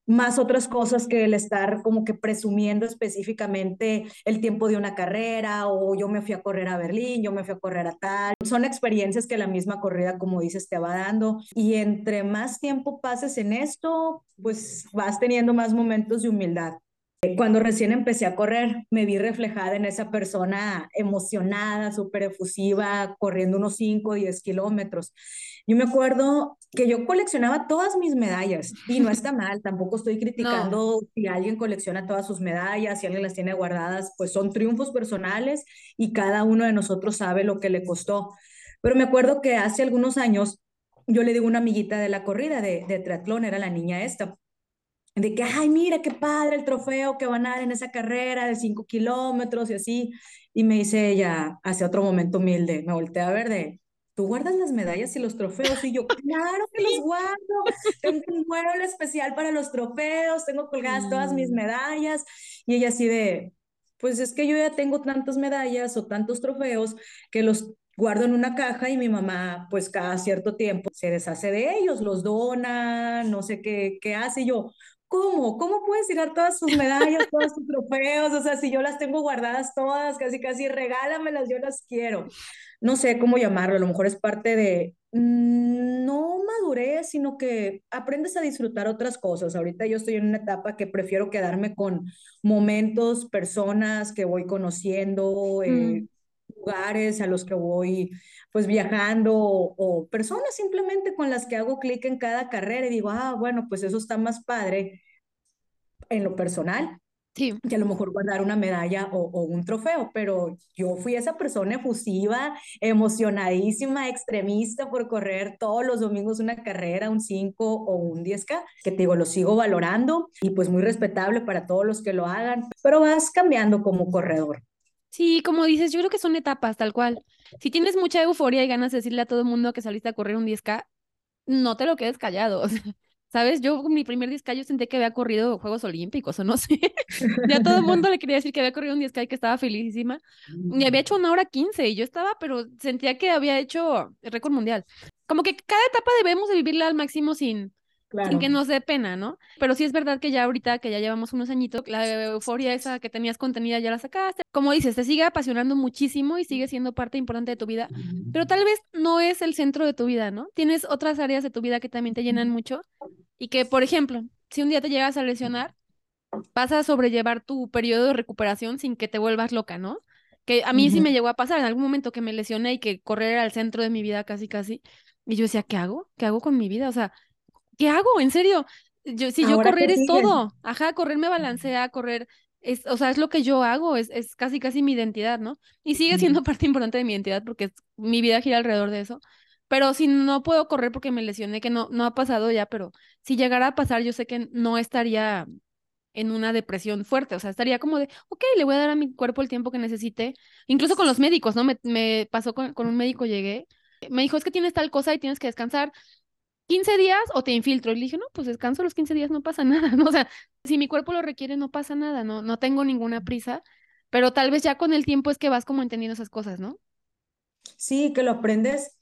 más otras cosas que el estar como que presumiendo específicamente el tiempo de una carrera o yo me fui a correr a Berlín, yo me fui a correr a tal. Son experiencias que la misma corrida, como dices, te va dando y entre más tiempo pases en esto, pues vas teniendo más momentos de humildad. Cuando recién empecé a correr, me vi reflejada en esa persona emocionada, súper efusiva, corriendo unos 5 o 10 kilómetros. Yo me acuerdo que yo coleccionaba todas mis medallas y no está mal, tampoco estoy criticando si alguien colecciona todas sus medallas, si alguien las tiene guardadas, pues son triunfos personales y cada uno de nosotros sabe lo que le costó. Pero me acuerdo que hace algunos años yo le digo a una amiguita de la corrida de, de triatlón, era la niña esta, de que, ay, mira qué padre el trofeo que van a dar en esa carrera de 5 kilómetros y así. Y me dice ella, hace otro momento humilde, me volteé a ver de, ¿tú guardas las medallas y los trofeos? Y yo, claro que los guardo. Tengo un mueble especial para los trofeos, tengo colgadas todas mis mm. medallas. Y ella así de, pues es que yo ya tengo tantas medallas o tantos trofeos que los guardo en una caja y mi mamá, pues cada cierto tiempo se deshace de ellos, los dona, no sé qué, qué hace. Y yo, ¿cómo? ¿Cómo puedes tirar todas tus medallas, todos tus trofeos? O sea, si yo las tengo guardadas todas, casi, casi, regálamelas, yo las quiero. No sé cómo llamarlo, a lo mejor es parte de, mm, no madurez, sino que aprendes a disfrutar otras cosas. Ahorita yo estoy en una etapa que prefiero quedarme con momentos, personas que voy conociendo, eh, mm. lugares a los que voy pues viajando o, personas simplemente con las que hago clic en cada carrera y digo, ah, bueno, pues eso está más padre en lo personal. Sí. Que a lo mejor guardar una medalla o, o, un trofeo, pero yo fui esa persona efusiva, emocionadísima, extremista por correr todos los domingos una carrera, un 5 o un 10K, que te digo, lo sigo valorando y pues muy respetable para todos los que lo hagan, pero vas cambiando como corredor. Sí, como dices, yo creo que son etapas, tal cual. Si tienes mucha euforia y ganas de decirle a todo el mundo que saliste a correr un 10K, no te lo quedes callado. ¿Sabes? Yo mi primer 10K yo sentí que había corrido Juegos Olímpicos o no sé. ya todo el mundo le quería decir que había corrido un 10K y que estaba felicísima. Y había hecho una hora 15 y yo estaba, pero sentía que había hecho el récord mundial. Como que cada etapa debemos de vivirla al máximo sin, sin que nos dé pena, ¿no? Pero sí es verdad que ya ahorita, que ya llevamos unos añitos, la euforia esa que tenías contenida ya la sacaste. Como dices, te sigue apasionando muchísimo y sigue siendo parte importante de tu vida, pero tal vez no es el centro de tu vida, ¿no? Tienes otras áreas de tu vida que también te llenan mucho y que, por ejemplo, si un día te llegas a lesionar, vas a sobrellevar tu periodo de recuperación sin que te vuelvas loca, ¿no? Que a mí sí me llegó a pasar en algún momento que me lesioné y que correr el centro de mi vida casi, casi. Y yo decía, ¿qué hago? ¿Qué hago con mi vida? O sea, ¿qué hago? En serio. Yo, si yo correr es todo. Ajá, correr me balancea, correr es, o sea, es lo que yo hago, es, es casi, casi mi identidad, ¿no? Y sigue siendo parte importante de mi identidad porque mi vida gira alrededor de eso. Pero si no puedo correr porque me lesioné, que no, no ha pasado ya, pero si llegara a pasar, yo sé que no estaría en una depresión fuerte, o sea, estaría como de, ok, le voy a dar a mi cuerpo el tiempo que necesite, incluso con los médicos, ¿no? Me, me pasó con, con un médico, llegué, me dijo, es que tienes tal cosa y tienes que descansar, 15 días o te infiltro. Y le dije, no, pues descanso los 15 días, no pasa nada, ¿no? O sea, si mi cuerpo lo requiere, no pasa nada, no, no tengo ninguna prisa, pero tal vez ya con el tiempo es que vas como entendiendo esas cosas, ¿no? Sí, que lo aprendes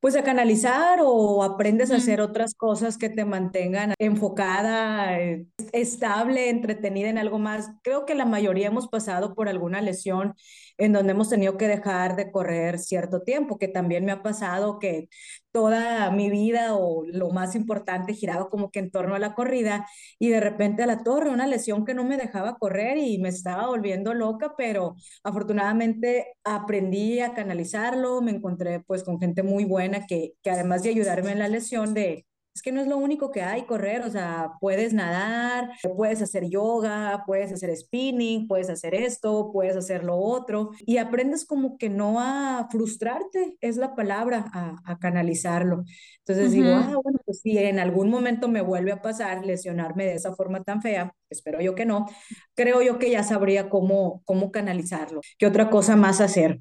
pues a canalizar o aprendes a hacer otras cosas que te mantengan enfocada, eh, estable, entretenida en algo más. Creo que la mayoría hemos pasado por alguna lesión en donde hemos tenido que dejar de correr cierto tiempo, que también me ha pasado que toda mi vida o lo más importante giraba como que en torno a la corrida y de repente a la torre, una lesión que no me dejaba correr y me estaba volviendo loca, pero afortunadamente aprendí a canalizarlo, me encontré pues con gente muy buena que, que además de ayudarme en la lesión de es que no es lo único que hay, correr, o sea, puedes nadar, puedes hacer yoga, puedes hacer spinning, puedes hacer esto, puedes hacer lo otro, y aprendes como que no a frustrarte, es la palabra, a, canalizarlo. Entonces digo, ah, bueno, pues si en algún momento me vuelve a pasar lesionarme de esa forma tan fea, espero yo que no, creo yo que ya sabría cómo, cómo canalizarlo, qué otra cosa más hacer.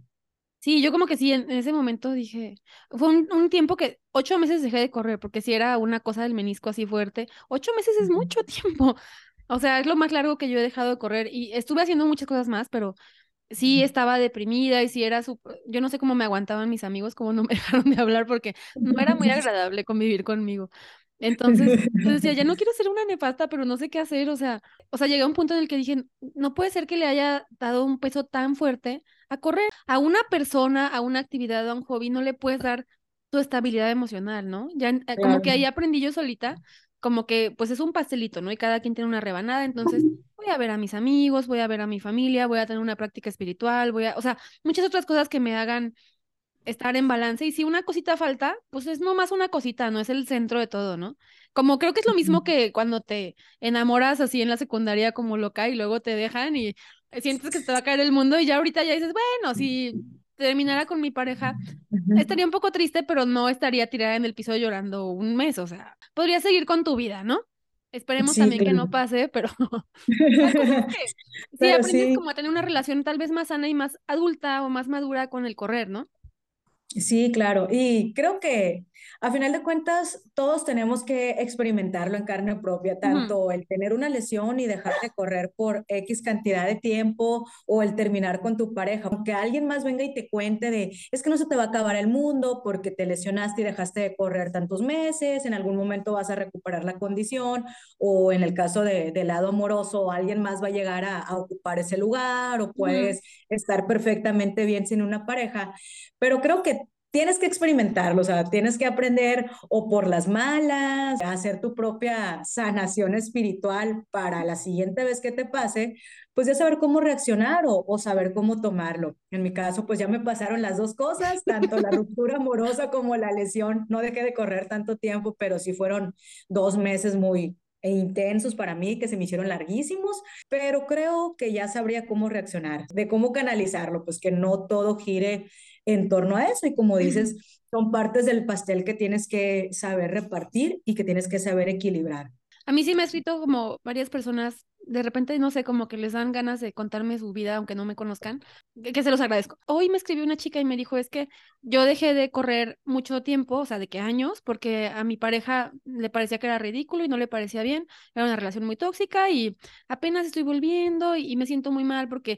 Sí, yo como que sí, en ese momento dije, fue un, tiempo que ocho meses dejé de correr, porque si era una cosa del menisco así fuerte, ocho meses es mucho tiempo. O sea, es lo más largo que yo he dejado de correr y estuve haciendo muchas cosas más, pero sí estaba deprimida y sí era su... Yo no sé cómo me aguantaban mis amigos, cómo no me dejaron de hablar, porque no era muy agradable convivir conmigo. Entonces, yo decía, ya no quiero ser una nefasta, pero no sé qué hacer, o sea, o sea, llegué a un punto en el que dije, no puede ser que le haya dado un peso tan fuerte a correr. A una persona, a una actividad, a un hobby, no le puedes dar tu estabilidad emocional, ¿no? Ya eh, como que ahí aprendí yo solita, como que pues es un pastelito, ¿no? Y cada quien tiene una rebanada, entonces voy a ver a mis amigos, voy a ver a mi familia, voy a tener una práctica espiritual, voy a, o sea, muchas otras cosas que me hagan estar en balance y si una cosita falta, pues es nomás una cosita, no es el centro de todo, ¿no? Como creo que es lo mismo que cuando te enamoras así en la secundaria como loca y luego te dejan y sientes que te va a caer el mundo y ya ahorita ya dices, bueno, si terminara con mi pareja, estaría un poco triste, pero no estaría tirada en el piso llorando un mes, o sea, podría seguir con tu vida, ¿no? Esperemos también que no pase, pero sí aprendes como a tener una relación tal vez más sana y más adulta o más madura con el correr, ¿no? Sí, claro. Y creo que a final de cuentas todos tenemos que experimentarlo en carne propia, tanto el tener una lesión y dejar de correr por X cantidad de tiempo o el terminar con tu pareja. Que alguien más venga y te cuente de, es que no se te va a acabar el mundo porque te lesionaste y dejaste de correr tantos meses, en algún momento vas a recuperar la condición o en el caso de, del lado amoroso, alguien más va a llegar a, ocupar ese lugar o puedes estar perfectamente bien sin una pareja. Pero creo que tienes que experimentarlo, o sea, tienes que aprender o por las malas, hacer tu propia sanación espiritual para la siguiente vez que te pase, pues ya saber cómo reaccionar o, o, saber cómo tomarlo. En mi caso, pues ya me pasaron las dos cosas, tanto la ruptura amorosa como la lesión. No dejé de correr tanto tiempo, pero sí fueron dos meses muy, e intensos para mí, que se me hicieron larguísimos, pero creo que ya sabría cómo reaccionar, de cómo canalizarlo, pues que no todo gire en torno a eso. Y como dices, son partes del pastel que tienes que saber repartir y que tienes que saber equilibrar. A mí sí me ha escrito como varias personas, de repente, no sé, como que les dan ganas de contarme su vida, aunque no me conozcan, que, se los agradezco. Hoy me escribió una chica y me dijo, es que yo dejé de correr mucho tiempo, o sea, de qué años, porque a mi pareja le parecía que era ridículo y no le parecía bien, era una relación muy tóxica y apenas estoy volviendo y me siento muy mal porque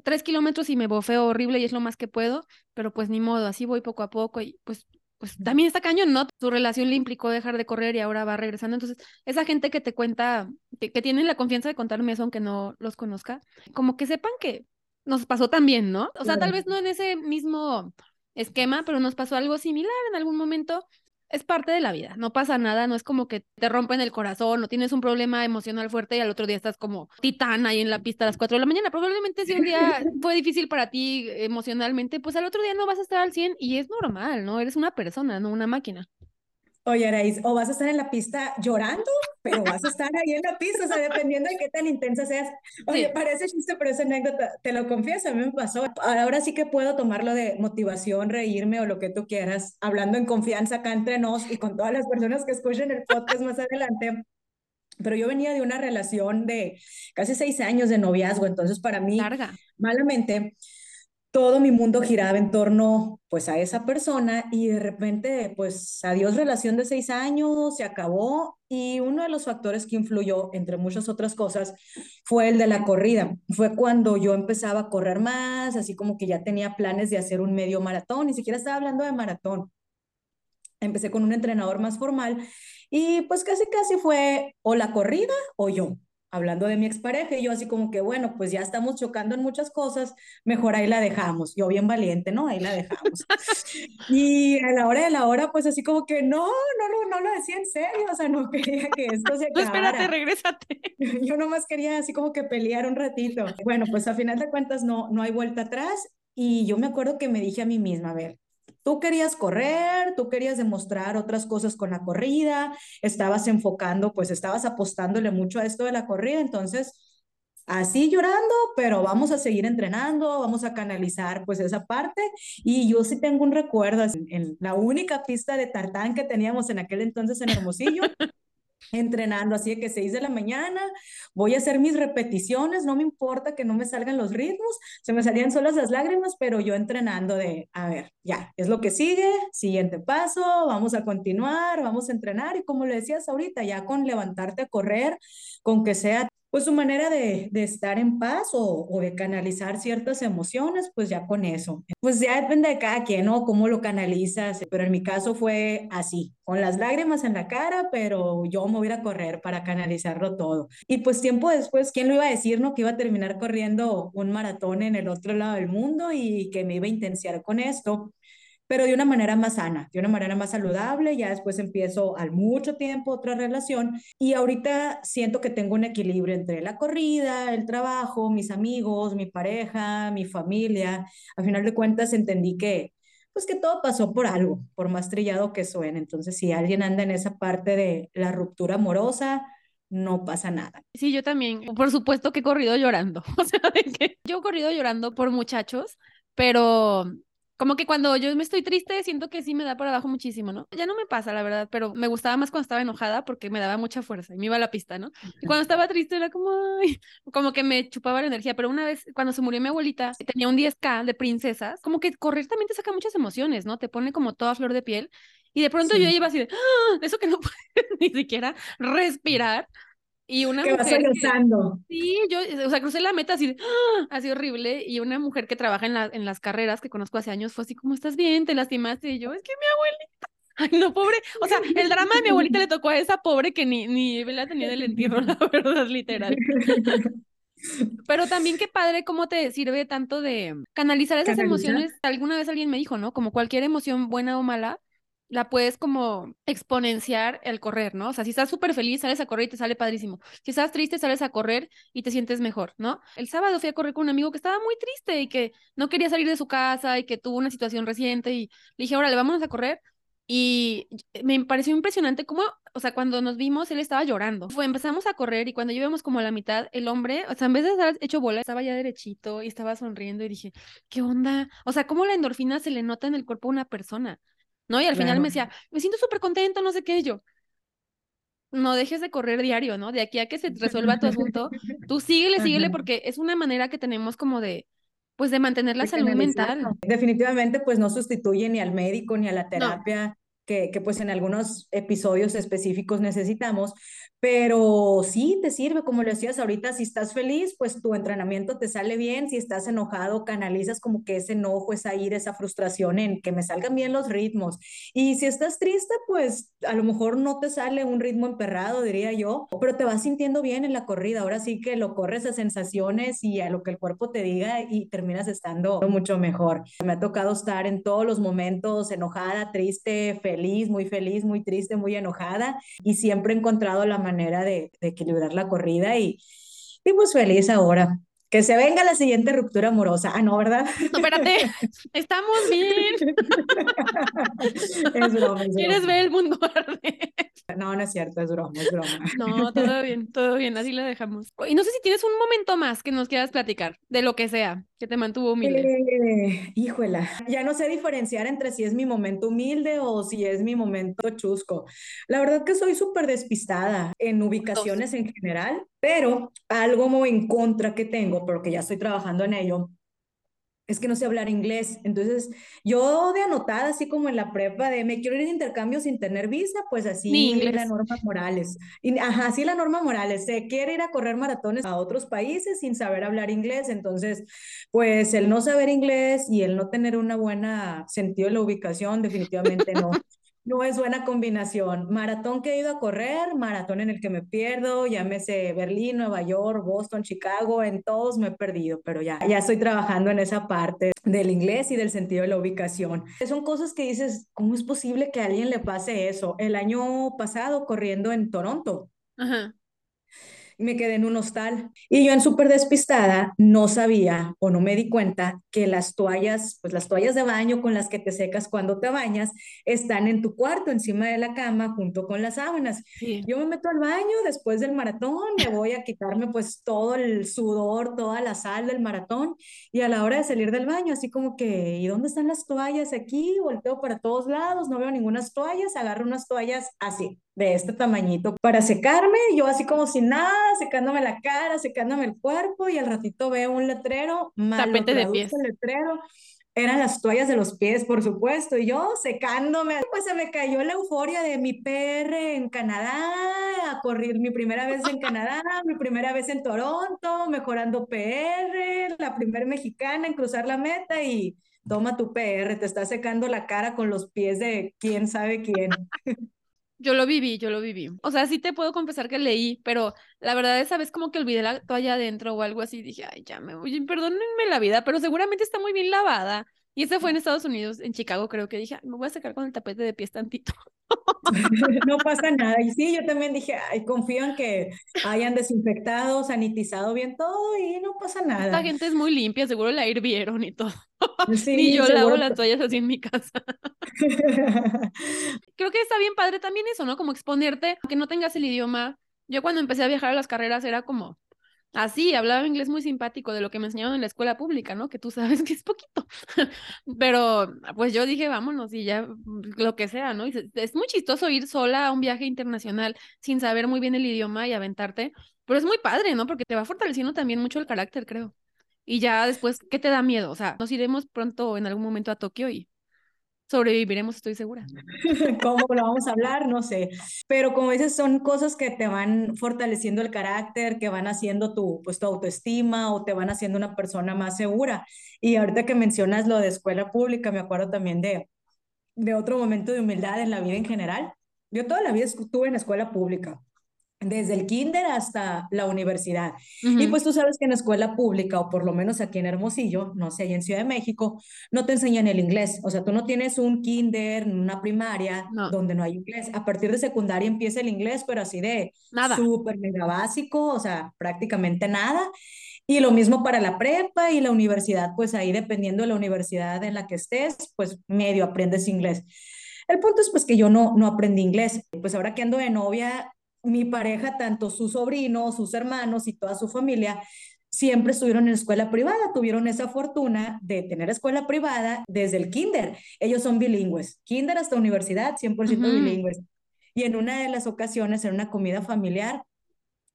tres kilómetros y me bofeo horrible y es lo más que puedo, pero pues ni modo, así voy poco a poco y pues, pues también está cañón, ¿no? Tu relación le implicó dejar de correr y ahora va regresando. Entonces, esa gente que te cuenta, que, que tienen la confianza de contarme eso aunque no los conozca, como que sepan que nos pasó también, ¿no? O sea, tal vez no en ese mismo esquema, pero nos pasó algo similar en algún momento es parte de la vida, no pasa nada, no es como que te rompen el corazón no tienes un problema emocional fuerte y al otro día estás como titán ahí en la pista a las 4 de la mañana. Probablemente si un día fue difícil para ti emocionalmente, pues al otro día no vas a estar al 100 y es normal, ¿no? Eres una persona, no una máquina. Oye, Araís, o vas a estar en la pista llorando, pero vas a estar ahí en la pista, o sea, dependiendo de qué tan intensa seas. Oye, parece chiste, pero esa anécdota, te lo confieso, a mí me pasó. Ahora sí que puedo tomarlo de motivación, reírme o lo que tú quieras, hablando en confianza acá entre nos y con todas las personas que escuchen el podcast más adelante. Pero yo venía de una relación de casi seis años de noviazgo, entonces para mí, Larga. malamente, todo mi mundo giraba en torno pues a esa persona y de repente pues adiós relación de seis años, se acabó y uno de los factores que influyó entre muchas otras cosas fue el de la corrida. Fue cuando yo empezaba a correr más, así como que ya tenía planes de hacer un medio maratón, ni siquiera estaba hablando de maratón. Empecé con un entrenador más formal y pues casi casi fue o la corrida o yo hablando de mi expareja, y yo así como que, bueno, pues ya estamos chocando en muchas cosas, mejor ahí la dejamos. Yo bien valiente, ¿no? Ahí la dejamos. y a la hora de la hora, pues así como que, no, no, no, no lo decía en serio, o sea, no quería que esto se acabara. No, espérate, regrésate. yo nomás quería así como que pelear un ratito. Bueno, pues a final de cuentas no, no hay vuelta atrás, y yo me acuerdo que me dije a mí misma, a ver, Tú querías correr, tú querías demostrar otras cosas con la corrida, estabas enfocando, pues estabas apostándole mucho a esto de la corrida, entonces así llorando, pero vamos a seguir entrenando, vamos a canalizar pues esa parte. Y yo sí tengo un recuerdo en, la única pista de tartán que teníamos en aquel entonces en Hermosillo entrenando, así de que 6 de la mañana, voy a hacer mis repeticiones, no me importa que no me salgan los ritmos, se me salían solas las lágrimas, pero yo entrenando de, a ver, ya, es lo que sigue, siguiente paso, vamos a continuar, vamos a entrenar y como le decías ahorita, ya con levantarte a correr, con que sea pues su manera de, de estar en paz o, o, de canalizar ciertas emociones, pues ya con eso. Pues ya depende de cada quien, ¿no? Cómo lo canalizas, pero en mi caso fue así, con las lágrimas en la cara, pero yo me voy a correr para canalizarlo todo. Y pues tiempo después, ¿quién lo iba a decir, no? Que iba a terminar corriendo un maratón en el otro lado del mundo y que me iba a intensiar con esto pero de una manera más sana, de una manera más saludable. Ya después empiezo al mucho tiempo otra relación y ahorita siento que tengo un equilibrio entre la corrida, el trabajo, mis amigos, mi pareja, mi familia. A final de cuentas entendí que pues que todo pasó por algo, por más trillado que suene. Entonces, si alguien anda en esa parte de la ruptura amorosa, no pasa nada. Sí, yo también, por supuesto que he corrido llorando, o sea, de que yo he corrido llorando por muchachos, pero como que cuando yo me estoy triste, siento que sí me da para abajo muchísimo, ¿no? Ya no me pasa, la verdad, pero me gustaba más cuando estaba enojada porque me daba mucha fuerza y me iba a la pista, ¿no? Y cuando estaba triste era como, ay, como que me chupaba la energía. Pero una vez, cuando se murió mi abuelita, tenía un 10K de princesas, como que correr también te saca muchas emociones, ¿no? Te pone como toda flor de piel. Y de pronto yo iba así de, ¡Ah! eso que no puedes ni siquiera respirar. Y una que mujer. sí, yo, o sea, crucé la meta así, ¡ah! así horrible. Y una mujer que trabaja en, la, en las carreras que conozco hace años fue así, ¿cómo estás bien? ¿Te lastimaste? Y yo, es que mi abuelita. Ay, no, pobre. O sea, el drama de mi abuelita le tocó a esa pobre que ni, ni la tenía del entierro, la verdad, literal. Pero también qué padre cómo te sirve tanto de canalizar esas emociones. Alguna vez alguien me dijo, ¿no? Como cualquier emoción buena o mala, la puedes como exponenciar el correr, ¿no? O sea, si estás súper feliz, sales a correr y te sale padrísimo. Si estás triste, sales a correr y te sientes mejor, ¿no? El sábado fui a correr con un amigo que estaba muy triste y que no quería salir de su casa y que tuvo una situación reciente y le dije, órale, vámonos a correr. Y me pareció impresionante cómo, o sea, cuando nos vimos, él estaba llorando. Fue, empezamos a correr y cuando llevamos como a la mitad, el hombre, o sea, en vez de estar hecho bola, estaba ya derechito y estaba sonriendo y dije, ¿qué onda? O sea, cómo la endorfina se le nota en el cuerpo a una persona. ¿No? Y al final me decía, me siento súper contento, no sé qué, yo. No dejes de correr diario, ¿no? De aquí a que se resuelva tu asunto, tú síguele, síguele, porque es una manera que tenemos como de, pues de mantener la salud mental. Definitivamente, pues no sustituye ni al médico ni a la terapia. Que, que, pues en algunos episodios específicos necesitamos, pero sí, te sirve, como lo decías ahorita, si estás feliz, pues tu entrenamiento te sale bien, si estás enojado, canalizas como que ese enojo, esa ira, esa frustración en que me salgan bien los ritmos. Y si estás triste, pues a lo mejor no te sale un ritmo emperrado, diría yo, pero te vas sintiendo bien en la corrida. Ahora sí que lo corres a sensaciones y a lo que el cuerpo te diga y terminas estando mucho mejor. Me ha tocado estar en todos los momentos enojada, triste, feliz, muy feliz, muy triste, muy enojada y siempre he encontrado la manera manera de, equilibrar la corrida y, y pues feliz ahora. Que se venga la siguiente ruptura amorosa. Ah, no, ¿verdad? No, espérate. Estamos bien. es broma. ¿Quieres ver el mundo arder? No, no es cierto, es broma, es broma. No, todo bien, todo bien, así lo dejamos. Y no sé si tienes un momento más que nos quieras platicar, de lo que sea, que te mantuvo humilde. Eh, híjola, ya no sé diferenciar entre si es mi momento humilde o si es mi momento chusco. La verdad que soy súper despistada en ubicaciones en general, pero algo en contra que tengo, porque ya estoy trabajando en ello, es que no sé hablar inglés. Entonces, yo de anotada, así como en la prepa, de me quiero ir de intercambio sin tener visa, pues así la norma Morales. Y, ajá, así la norma Morales. Se quiere ir a correr maratones a otros países sin saber hablar inglés. Entonces, pues el no saber inglés y el no tener una buena sentido de la ubicación, definitivamente no. No es buena combinación. Maratón que he ido a correr, maratón en el que me pierdo, llámese Berlín, Nueva York, Boston, Chicago, en todos me he perdido, pero ya, ya estoy trabajando en esa parte del inglés y del sentido de la ubicación. Son cosas que dices, ¿cómo es posible que a alguien le pase eso? El año pasado corriendo en Toronto. Ajá me quedé en un hostal. Y yo en súper despistada no sabía o no me di cuenta que las toallas, pues las toallas de baño con las que te secas cuando te bañas, están en tu cuarto, encima de la cama, junto con las sábanas. Yo me meto al baño después del maratón, me voy a quitarme pues todo el sudor, toda la sal del maratón y a la hora de salir del baño, así como que, ¿y dónde están las toallas aquí? Volteo para todos lados, no veo ninguna toallas, agarro unas toallas así, de este tamañito para secarme, yo así como sin nada, secándome la cara, secándome el cuerpo y al ratito veo un letrero, tapete de pies. letrero, eran las toallas de los pies, por supuesto, y yo secándome, pues se me cayó la euforia de mi PR en Canadá, a correr mi primera vez en Canadá, mi primera vez en Toronto, mejorando PR, la primera mexicana en cruzar la meta y toma tu PR, te está secando la cara con los pies de quién sabe quién. Yo lo viví, yo lo viví. O sea, sí te puedo confesar que leí, pero la verdad esa vez como que olvidé la toalla adentro o algo así. Dije, ay, ya me voy, perdónenme la vida, pero seguramente está muy bien lavada. Y ese fue en Estados Unidos, en Chicago, creo que dije, me voy a sacar con el tapete de pies tantito. no pasa nada. Y sí, yo también dije, ay, confío en que hayan desinfectado, sanitizado bien todo y no pasa nada. La gente es muy limpia, seguro la hirvieron y todo. Sí, Ni yo lavo las toallas así en mi casa. Creo que está bien padre también eso, ¿no? Como exponerte, aunque no tengas el idioma. Yo cuando empecé a viajar a las carreras era como, así, hablaba inglés muy simpático de lo que me enseñaron en la escuela pública, ¿no? Que tú sabes que es poquito. Pero pues yo dije, vámonos y ya lo que sea, ¿no? Y es muy chistoso ir sola a un viaje internacional sin saber muy bien el idioma y aventarte, pero es muy padre, ¿no? Porque te va fortaleciendo también mucho el carácter, creo. Y ya después, ¿qué te da miedo? O sea, nos iremos pronto en algún momento a Tokio y sobreviviremos, estoy segura. ¿Cómo lo vamos a hablar? No sé. Pero como dices, son cosas que te van fortaleciendo el carácter, que van haciendo tu, pues, tu autoestima o te van haciendo una persona más segura. Y ahorita que mencionas lo de escuela pública, me acuerdo también de, de otro momento de humildad en la vida en general. Yo toda la vida estuve en escuela pública desde el kinder hasta la universidad. Y pues tú sabes que en la escuela pública, o por lo menos aquí en Hermosillo, no sé, ahí en Ciudad de México, no te enseñan el inglés. O sea, tú no tienes un kinder, una primaria donde no hay inglés. A partir de secundaria empieza el inglés, pero así de súper mega básico, o sea, prácticamente nada. Y lo mismo para la prepa y la universidad, pues ahí dependiendo de la universidad en la que estés, pues medio aprendes inglés. El punto es pues que yo no, no aprendí inglés. Pues ahora que ando de novia, mi pareja, tanto su sobrino, sus hermanos y toda su familia, siempre estuvieron en escuela privada, tuvieron esa fortuna de tener escuela privada desde el kinder. Ellos son bilingües, kinder hasta universidad, 100% bilingües. Y en una de las ocasiones, en una comida familiar,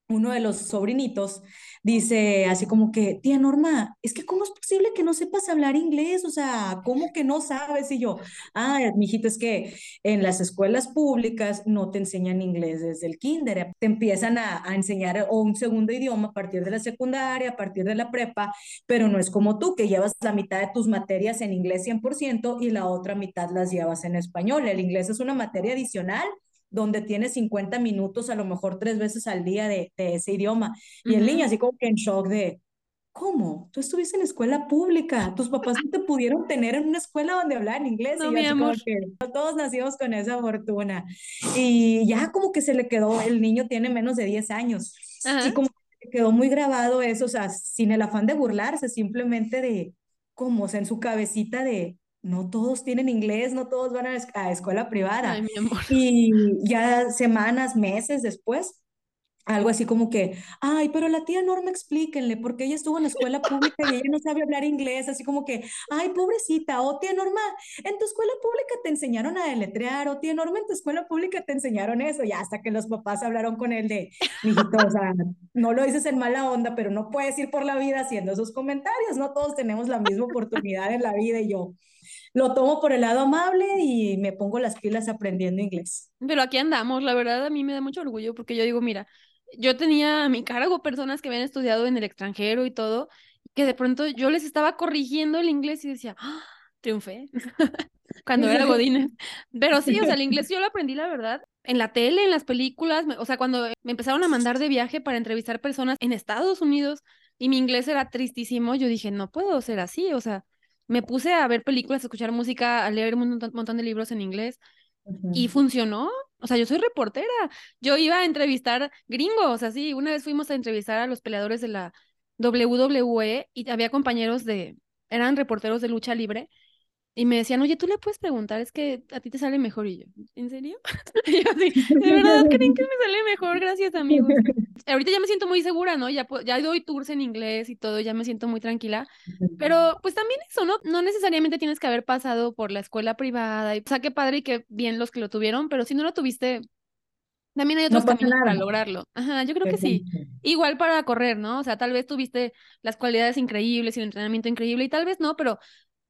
uno de los sobrinitos dice así como que, tía Norma, es que ¿cómo es posible que no sepas hablar inglés? O sea, ¿cómo que no sabes? Y yo, ah, mijito, es que en las escuelas públicas no te enseñan inglés desde el kinder, te empiezan a, a enseñar un segundo idioma a partir de la secundaria, a partir de la prepa, pero no es como tú, que llevas la mitad de tus materias en inglés 100% y la otra mitad las llevas en español. El inglés es una materia adicional donde tiene 50 minutos, a lo mejor tres veces al día de, ese idioma. Y el niño así como que en shock de, ¿cómo? Tú estuviste en escuela pública, tus papás no te pudieron tener en una escuela donde hablaban inglés. No, y mi amor. Que, todos nacimos con esa fortuna. Y ya como que se le quedó, el niño tiene menos de 10 años. Y como que quedó muy grabado eso, o sea, sin el afán de burlarse, simplemente de, como, o sea, en su cabecita de, no todos tienen inglés, no todos van a, escuela privada. Y ya semanas, meses después, algo así como que, ay, pero la tía Norma explíquenle, porque ella estuvo en la escuela pública y ella no sabe hablar inglés, así como que, ay, pobrecita, o tía Norma, en tu escuela pública te enseñaron a deletrear, o tía Norma, en tu escuela pública te enseñaron eso, y hasta que los papás hablaron con él de, mijito, o sea, no lo dices en mala onda, pero no puedes ir por la vida haciendo esos comentarios, no todos tenemos la misma oportunidad en la vida, y yo, lo tomo por el lado amable y me pongo las pilas aprendiendo inglés. Pero aquí andamos, la verdad a mí me da mucho orgullo porque yo digo, mira, yo tenía a mi cargo personas que habían estudiado en el extranjero y todo, que de pronto yo les estaba corrigiendo el inglés y decía, ¡Ah! triunfé, cuando era Godínez. Pero sí, o sea, el inglés yo lo aprendí, la verdad, en la tele, en las películas, o sea, cuando me empezaron a mandar de viaje para entrevistar personas en Estados Unidos y mi inglés era tristísimo, yo dije, no puedo ser así, o sea, me puse a ver películas, a escuchar música, a leer un montón, de libros en inglés y funcionó. O sea, yo soy reportera. Yo iba a entrevistar gringos, así. Una vez fuimos a entrevistar a los peleadores de la WWE y había compañeros de, eran reporteros de lucha libre y me decían, oye, tú le puedes preguntar, es que a ti te sale mejor. Y yo, ¿en serio? y yo así, de verdad creen que me sale mejor, gracias amigos. Ahorita ya me siento muy segura, ¿no? Ya, ya doy tours en inglés y todo, ya me siento muy tranquila. Pero pues también eso, ¿no? No necesariamente tienes que haber pasado por la escuela privada. Y, o sea, qué padre y qué bien los que lo tuvieron, pero si no lo tuviste, también hay otros caminos para lograrlo. Ajá, yo creo que sí. Igual para correr, ¿no? O sea, tal vez tuviste las cualidades increíbles y el entrenamiento increíble y tal vez no, pero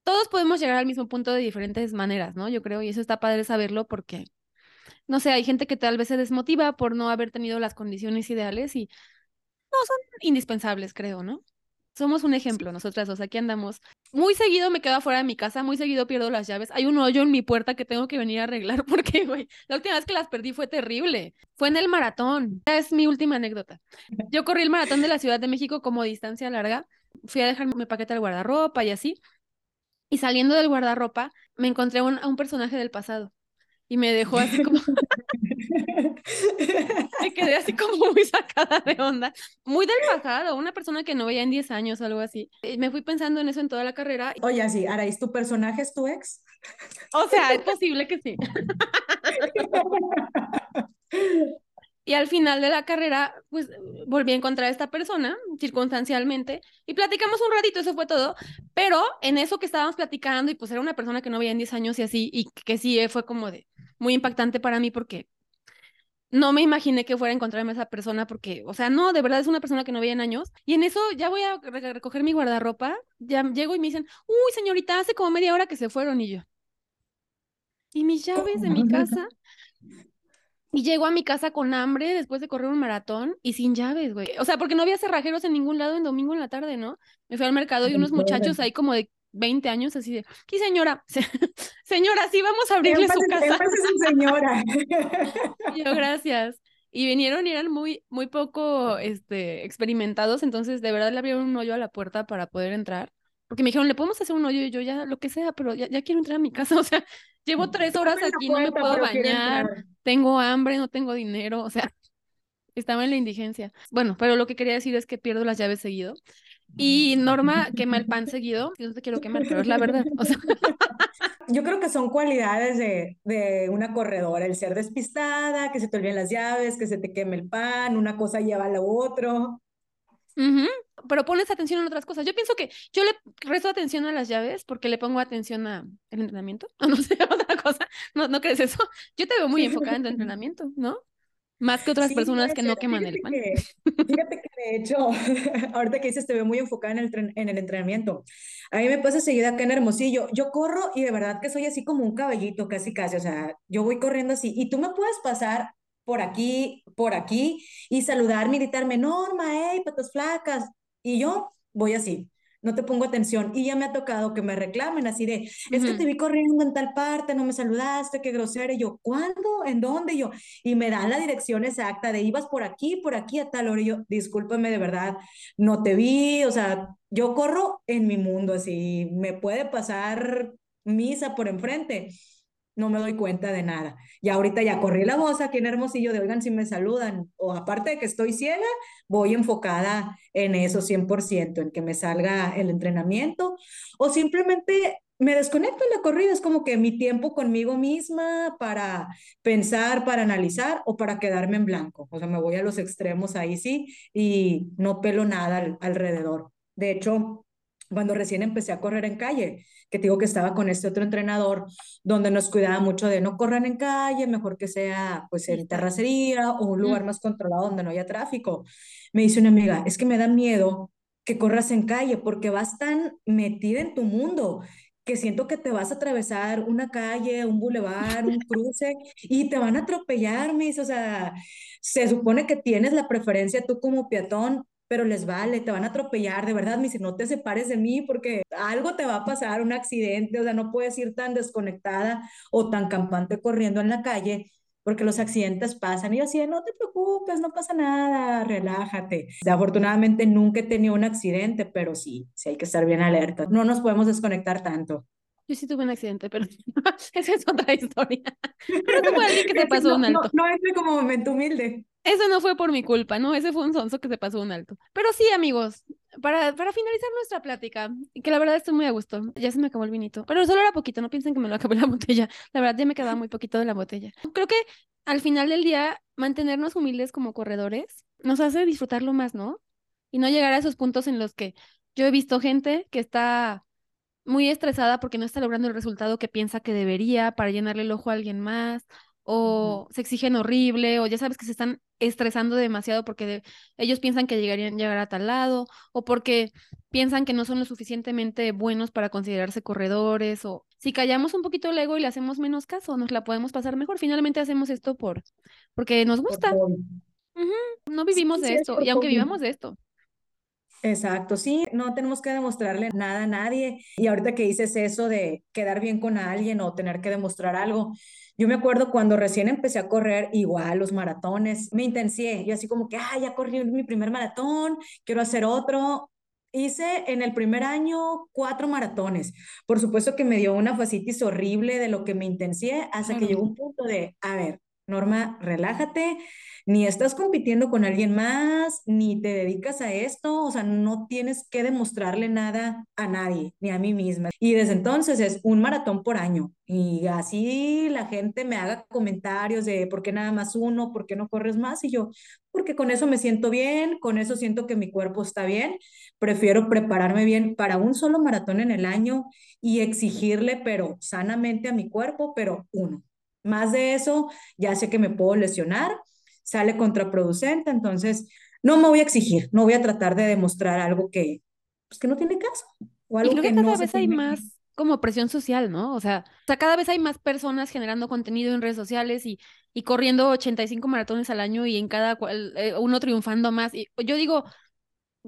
todos podemos llegar al mismo punto de diferentes maneras, ¿no? Yo creo, y eso está padre saberlo porque, no sé, hay gente que tal vez se desmotiva por no haber tenido las condiciones ideales y no son indispensables, creo, ¿no? Somos un ejemplo, nosotras dos, aquí andamos. Muy seguido me quedo afuera de mi casa, muy seguido pierdo las llaves. Hay un hoyo en mi puerta que tengo que venir a arreglar porque, güey, la última vez que las perdí fue terrible. Fue en el maratón. Es mi última anécdota. Yo corrí el maratón de la Ciudad de México como distancia larga. Fui a dejar mi paquete al guardarropa y así. Y saliendo del guardarropa, me encontré a un personaje del pasado y me dejó así como... me quedé así como muy sacada de onda, muy del pasado, una persona que no veía en 10 años algo así. Me fui pensando en eso en toda la carrera. Oye, sí, Araís, ¿tu personaje es tu ex? O sea, es posible que sí. Y al final de la carrera, pues volví a encontrar a esta persona, circunstancialmente, y platicamos un ratito, eso fue todo, pero en eso que estábamos platicando, y pues era una persona que no veía en 10 años y así, y que sí fue como de muy impactante para mí porque no me imaginé que fuera a encontrarme a esa persona porque, o sea, no, de verdad es una persona que no veía en años. Y en eso ya voy a recoger mi guardarropa, ya llego y me dicen, uy, señorita, hace como media hora que se fueron y yo. Y mis llaves de mi casa. Y llego a mi casa con hambre después de correr un maratón y sin llaves, güey. O sea, porque no había cerrajeros en ningún lado en domingo en la tarde, ¿no? Me fui al mercado y unos muchachos ahí como de 20 años así de, ¿qué señora? señora, sí, vamos a abrirle su casa. señora. yo, gracias. Y vinieron y eran muy, muy poco este, experimentados, entonces de verdad le abrieron un hoyo a la puerta para poder entrar. Porque me dijeron, ¿le podemos hacer un hoyo? Y yo, ya, lo que sea, pero ya, ya quiero entrar a mi casa. O sea, llevo tres horas aquí, no me puedo bañar, tengo hambre, no tengo dinero. O sea, estaba en la indigencia. Bueno, pero lo que quería decir es que pierdo las llaves seguido. Y Norma quema el pan seguido. Yo no te quiero quemar, pero es la verdad. Yo creo que son cualidades de, de, una corredora, el ser despistada, que se te olviden las llaves, que se te queme el pan, una cosa lleva a la otra. Pero pones atención en otras cosas. Yo pienso que yo le resto atención a las llaves porque le pongo atención al entrenamiento. No sé, otra cosa. ¿No, ¿No crees eso? Yo te veo muy enfocada en tu entrenamiento, ¿no? Más que otras personas que no queman el pan. fíjate que de hecho, ahorita que dices, te veo muy enfocada en el, en el entrenamiento. A mí me pasa seguida acá en Hermosillo. Yo corro y de verdad que soy así como un caballito, casi casi. O sea, yo voy corriendo así y tú me puedes pasar por aquí, por aquí y saludar, gritarme, Norma, hey, patas flacas. Y yo voy así no te pongo atención. Y ya me ha tocado que me reclamen así de, es que te vi corriendo en tal parte, no me saludaste, qué grosera. Y yo, ¿cuándo? ¿En dónde? Y yo, y me dan la dirección exacta de ibas por aquí, por aquí a tal hora. Y yo, discúlpame de verdad, no te vi. O sea, yo corro en mi mundo, así me puede pasar misa por enfrente no me doy cuenta de nada. Y ahorita ya corrí la voz aquí en Hermosillo de, oigan, si me saludan, o aparte de que estoy ciega, voy enfocada en eso 100%, en que me salga el entrenamiento, o simplemente me desconecto en la corrida, es como que mi tiempo conmigo misma para pensar, para analizar o para quedarme en blanco. O sea, me voy a los extremos ahí sí y no pelo nada alrededor. De hecho, cuando recién empecé a correr en calle, que digo que estaba con este otro entrenador, donde nos cuidaba mucho de no correr en calle, mejor que sea pues en terracería o un lugar más controlado donde no haya tráfico. Me dice una amiga, es que me da miedo que corras en calle porque vas tan metida en tu mundo que siento que te vas a atravesar una calle, un bulevar, un cruce y te van a atropellar, mis, o sea, se supone que tienes la preferencia tú como peatón pero les vale, te van a atropellar, de verdad, me dice, no te separes de mí porque algo te va a pasar, un accidente, o sea, no puedes ir tan desconectada o tan campante corriendo en la calle porque los accidentes pasan. Y yo así, no te preocupes, no pasa nada, relájate. afortunadamente nunca he tenido un accidente, pero sí, sí hay que estar bien alerta. No nos podemos desconectar tanto. Yo sí tuve un accidente, pero esa es otra historia. Pero no puede decir que te pasó un alto. No, no, es como momento humilde. Eso no fue por mi culpa, ¿no? Ese fue un sonso que se pasó un alto. Pero sí, amigos, para, para finalizar nuestra plática, que la verdad estoy muy a gusto, ya se me acabó el vinito, pero solo era poquito, no piensen que me lo acabé la botella, la verdad ya me quedaba muy poquito de la botella. Creo que al final del día, mantenernos humildes como corredores nos hace disfrutarlo más, ¿no? Y no llegar a esos puntos en los que yo he visto gente que está muy estresada porque no está logrando el resultado que piensa que debería para llenarle el ojo a alguien más, o se exigen horrible, o ya sabes que se están estresando demasiado porque ellos piensan que llegarían llegar a tal lado, o porque piensan que no son lo suficientemente buenos para considerarse corredores o si callamos un poquito el ego y le hacemos menos caso, nos la podemos pasar mejor. Finalmente hacemos esto por porque nos gusta. No vivimos de esto y aunque vivamos de esto. Exacto, sí, no tenemos que demostrarle nada a nadie. Y ahorita que dices eso de quedar bien con alguien o tener que demostrar algo, yo me acuerdo cuando recién empecé a correr, igual los maratones, me intencié. Yo así como que, ah, ya corrí mi primer maratón, quiero hacer otro. Hice en el primer año cuatro maratones. Por supuesto que me dio una fascitis horrible de lo que me intencié hasta que llegó un punto de, a ver, Norma, relájate, ni estás compitiendo con alguien más, ni te dedicas a esto, o sea, no tienes que demostrarle nada a nadie, ni a mí misma. Y desde entonces es un maratón por año. Y así la gente me haga comentarios de por qué nada más uno, por qué no corres más. Y yo, porque con eso me siento bien, con eso siento que mi cuerpo está bien. Prefiero prepararme bien para un solo maratón en el año y exigirle, pero sanamente a mi cuerpo, pero uno. Más de eso, ya sé que me puedo lesionar sale contraproducente, entonces no me voy a exigir, no voy a tratar de demostrar algo que, pues, que no tiene caso. O algo y creo que, cada vez hay más como presión social, ¿no? O sea, o sea, cada vez hay más personas generando contenido en redes sociales y, y corriendo 85 maratones al año y en cada cual, eh, uno triunfando más. Y yo digo,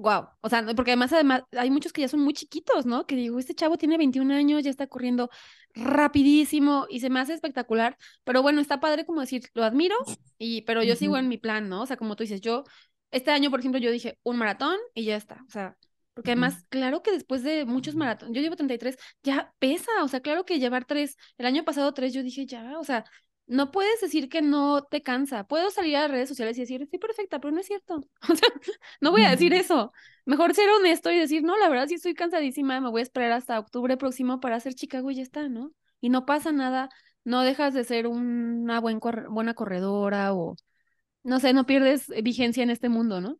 wow, o sea, porque además, además hay muchos que ya son muy chiquitos, ¿no? Que digo, este chavo tiene 21 años, ya está corriendo rapidísimo y se me hace espectacular, pero bueno, está padre como decir, lo admiro, y, pero yo sigo en mi plan, ¿no? O sea, como tú dices, yo, este año, por ejemplo, yo dije un maratón y ya está, o sea, porque además, claro que después de muchos maratones, yo llevo 33, ya pesa, o sea, claro que llevar tres, el año pasado tres, yo dije, ya, o sea, no puedes decir que no te cansa. Puedo salir a las redes sociales y decir, estoy perfecta, pero no es cierto. O sea, no voy a decir eso. Mejor ser honesto y decir, no, la verdad sí estoy cansadísima, me voy a esperar hasta octubre próximo para hacer Chicago y ya está, ¿no? Y no pasa nada, no dejas de ser una buen buena corredora o, no sé, no pierdes vigencia en este mundo, ¿no?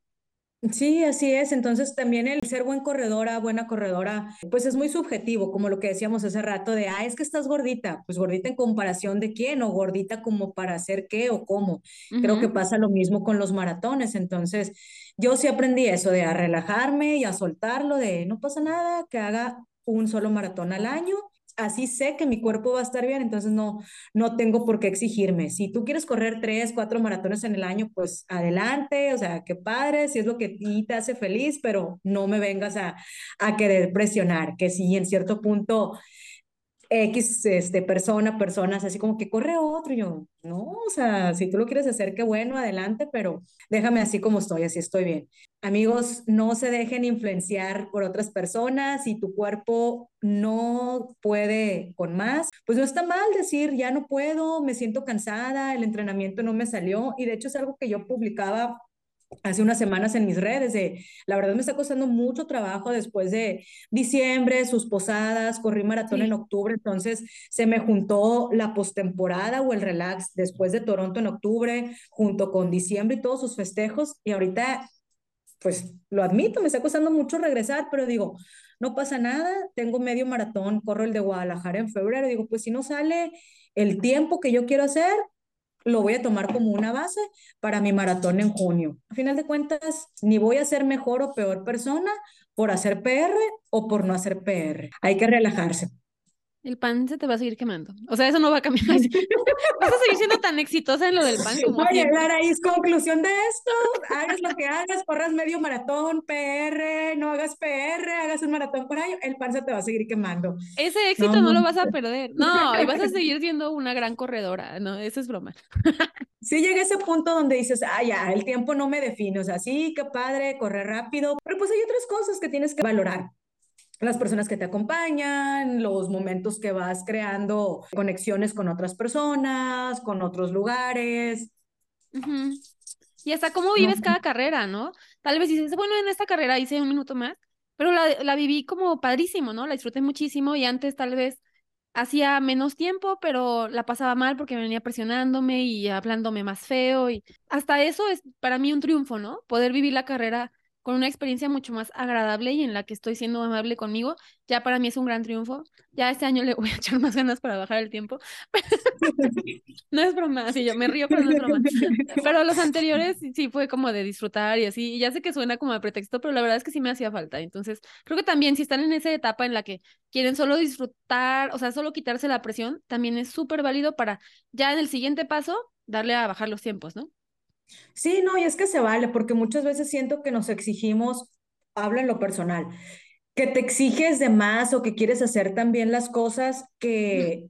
Sí, así es. Entonces también el ser buen corredora, buena corredora, pues es muy subjetivo, como lo que decíamos hace rato de, ah, es que estás gordita. Pues gordita en comparación de quién o gordita como para hacer qué o cómo. Creo que pasa lo mismo con los maratones. Entonces yo sí aprendí eso de a relajarme y a soltarlo, de no pasa nada, que haga un solo maratón al año así sé que mi cuerpo va a estar bien, entonces no, no tengo por qué exigirme. Si tú quieres correr tres, cuatro maratones en el año, pues adelante, o sea, qué padre, si es lo que te hace feliz, pero no me vengas a, a querer presionar, que si en cierto punto X este, persona, personas, así como que corre otro. Y yo, no, o sea, si tú lo quieres hacer, qué bueno, adelante, pero déjame así como estoy, así estoy bien. Amigos, no se dejen influenciar por otras personas. Si tu cuerpo no puede con más, pues no está mal decir, ya no puedo, me siento cansada, el entrenamiento no me salió. Y de hecho es algo que yo publicaba hace unas semanas en mis redes de, la verdad me está costando mucho trabajo después de diciembre, sus posadas, corrí maratón en octubre, entonces se me juntó la postemporada o el relax después de Toronto en octubre, junto con diciembre y todos sus festejos, y ahorita, pues lo admito, me está costando mucho regresar, pero digo, no pasa nada, tengo medio maratón, corro el de Guadalajara en febrero, digo, pues si no sale el tiempo que yo quiero hacer, lo voy a tomar como una base para mi maratón en junio. A final de cuentas, ni voy a ser mejor o peor persona por hacer PR o por no hacer PR. Hay que relajarse el pan se te va a seguir quemando. O sea, eso no va a cambiar. Vas a seguir siendo tan exitosa en lo del pan como Oye, es conclusión de esto. Hagas lo que hagas, corras medio maratón, PR, no hagas PR, hagas un maratón por año, el pan se te va a seguir quemando. Ese éxito no, lo vas a perder. No, y vas a seguir siendo una gran corredora. No, eso es broma. Sí llega ese punto donde dices, ah, ya, el tiempo no me define. O sea, sí, qué padre, correr rápido. Pero pues hay otras cosas que tienes que valorar las personas que te acompañan, los momentos que vas creando conexiones con otras personas, con otros lugares. Y hasta cómo vives cada carrera, ¿no? Tal vez dices, bueno, en esta carrera hice un minuto más, pero la, la viví como padrísimo, ¿no? La disfruté muchísimo y antes tal vez hacía menos tiempo, pero la pasaba mal porque me venía presionándome y hablándome más feo y hasta eso es para mí un triunfo, ¿no? Poder vivir la carrera con una experiencia mucho más agradable y en la que estoy siendo amable conmigo, ya para mí es un gran triunfo. Ya este año le voy a echar más ganas para bajar el tiempo. no es broma, sí, yo me río, pero no es broma. Pero los anteriores sí fue como de disfrutar y así, ya sé que suena como de pretexto, pero la verdad es que sí me hacía falta. Entonces, creo que también si están en esa etapa en la que quieren solo disfrutar, o sea, solo quitarse la presión, también es súper válido para ya en el siguiente paso darle a bajar los tiempos, ¿no? Sí, no, y es que se vale, porque muchas veces siento que nos exigimos, hablo lo personal, que te exiges de más o que quieres hacer también las cosas que,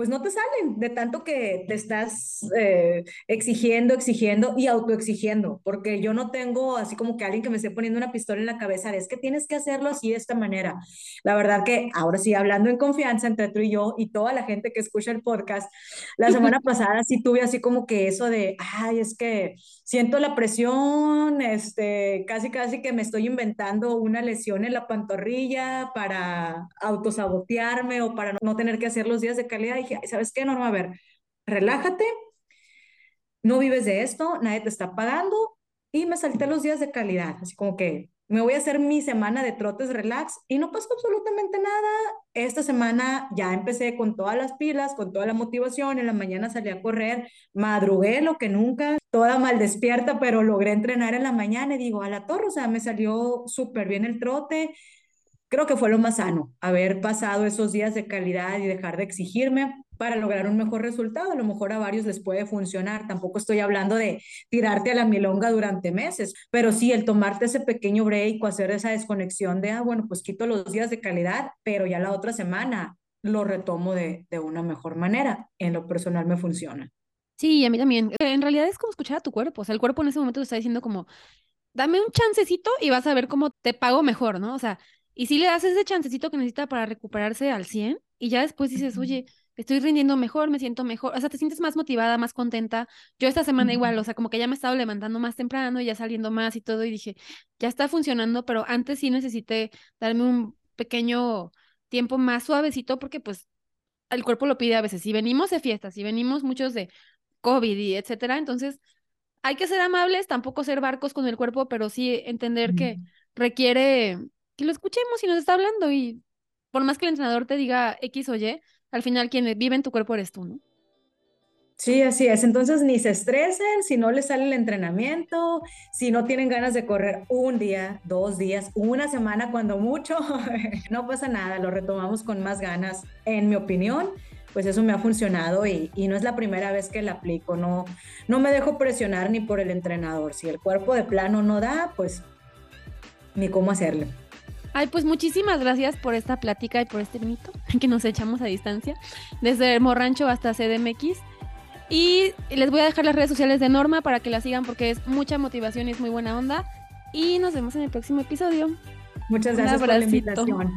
pues no te salen de tanto que te estás eh, exigiendo, exigiendo y autoexigiendo, porque yo no tengo así como que alguien que me esté poniendo una pistola en la cabeza, es que tienes que hacerlo así de esta manera. La verdad que ahora sí, hablando en confianza entre tú y yo y toda la gente que escucha el podcast, la semana pasada sí tuve así como que eso de, ay, es que siento la presión, este, casi casi que me estoy inventando una lesión en la pantorrilla para autosabotearme o para no tener que hacer los días de calidad dije, ¿sabes qué, Norma? A ver, relájate, no vives de esto, nadie te está pagando y me salté los días de calidad, así como que me voy a hacer mi semana de trotes relax y no pasó absolutamente nada. Esta semana ya empecé con todas las pilas, con toda la motivación, en la mañana salí a correr, madrugué lo que nunca, toda mal despierta, pero logré entrenar en la mañana y digo, a la torre, o sea, me salió súper bien el trote, creo que fue lo más sano, haber pasado esos días de calidad y dejar de exigirme para lograr un mejor resultado. A lo mejor a varios les puede funcionar. Tampoco estoy hablando de tirarte a la milonga durante meses, pero sí el tomarte ese pequeño break o hacer esa desconexión de, ah, bueno, pues quito los días de calidad, pero ya la otra semana lo retomo de, de una mejor manera. En lo personal me funciona. Sí, a mí también. En realidad es como escuchar a tu cuerpo. O sea, el cuerpo en ese momento te está diciendo como, dame un chancecito y vas a ver cómo te pago mejor, ¿no? O sea, y si le das ese chancecito que necesita para recuperarse al 100 y ya después dices, oye, estoy rindiendo mejor, me siento mejor, o sea, te sientes más motivada, más contenta. Yo esta semana igual, o sea, como que ya me he estado levantando más temprano, y ya saliendo más y todo, y dije, ya está funcionando, pero antes sí necesité darme un pequeño tiempo más suavecito porque pues el cuerpo lo pide a veces. Si venimos de fiestas, si venimos muchos de COVID y etcétera, entonces hay que ser amables, tampoco ser barcos con el cuerpo, pero sí entender que requiere que lo escuchemos y nos está hablando y por más que el entrenador te diga X o Y, al final quien vive en tu cuerpo eres tú, ¿no? Sí, así es. Entonces ni se estresen si no les sale el entrenamiento, si no tienen ganas de correr un día, dos días, una semana cuando mucho, no pasa nada, lo retomamos con más ganas. En mi opinión, pues eso me ha funcionado y, no es la primera vez que la aplico, no, no me dejo presionar ni por el entrenador. Si el cuerpo de plano no da, pues ni cómo hacerlo. Ay, pues muchísimas gracias por esta plática y por este mito que nos echamos a distancia, desde Morrancho hasta CDMX. Y les voy a dejar las redes sociales de Norma para que la sigan porque es mucha motivación y es muy buena onda. Y nos vemos en el próximo episodio. Muchas gracias por la invitación.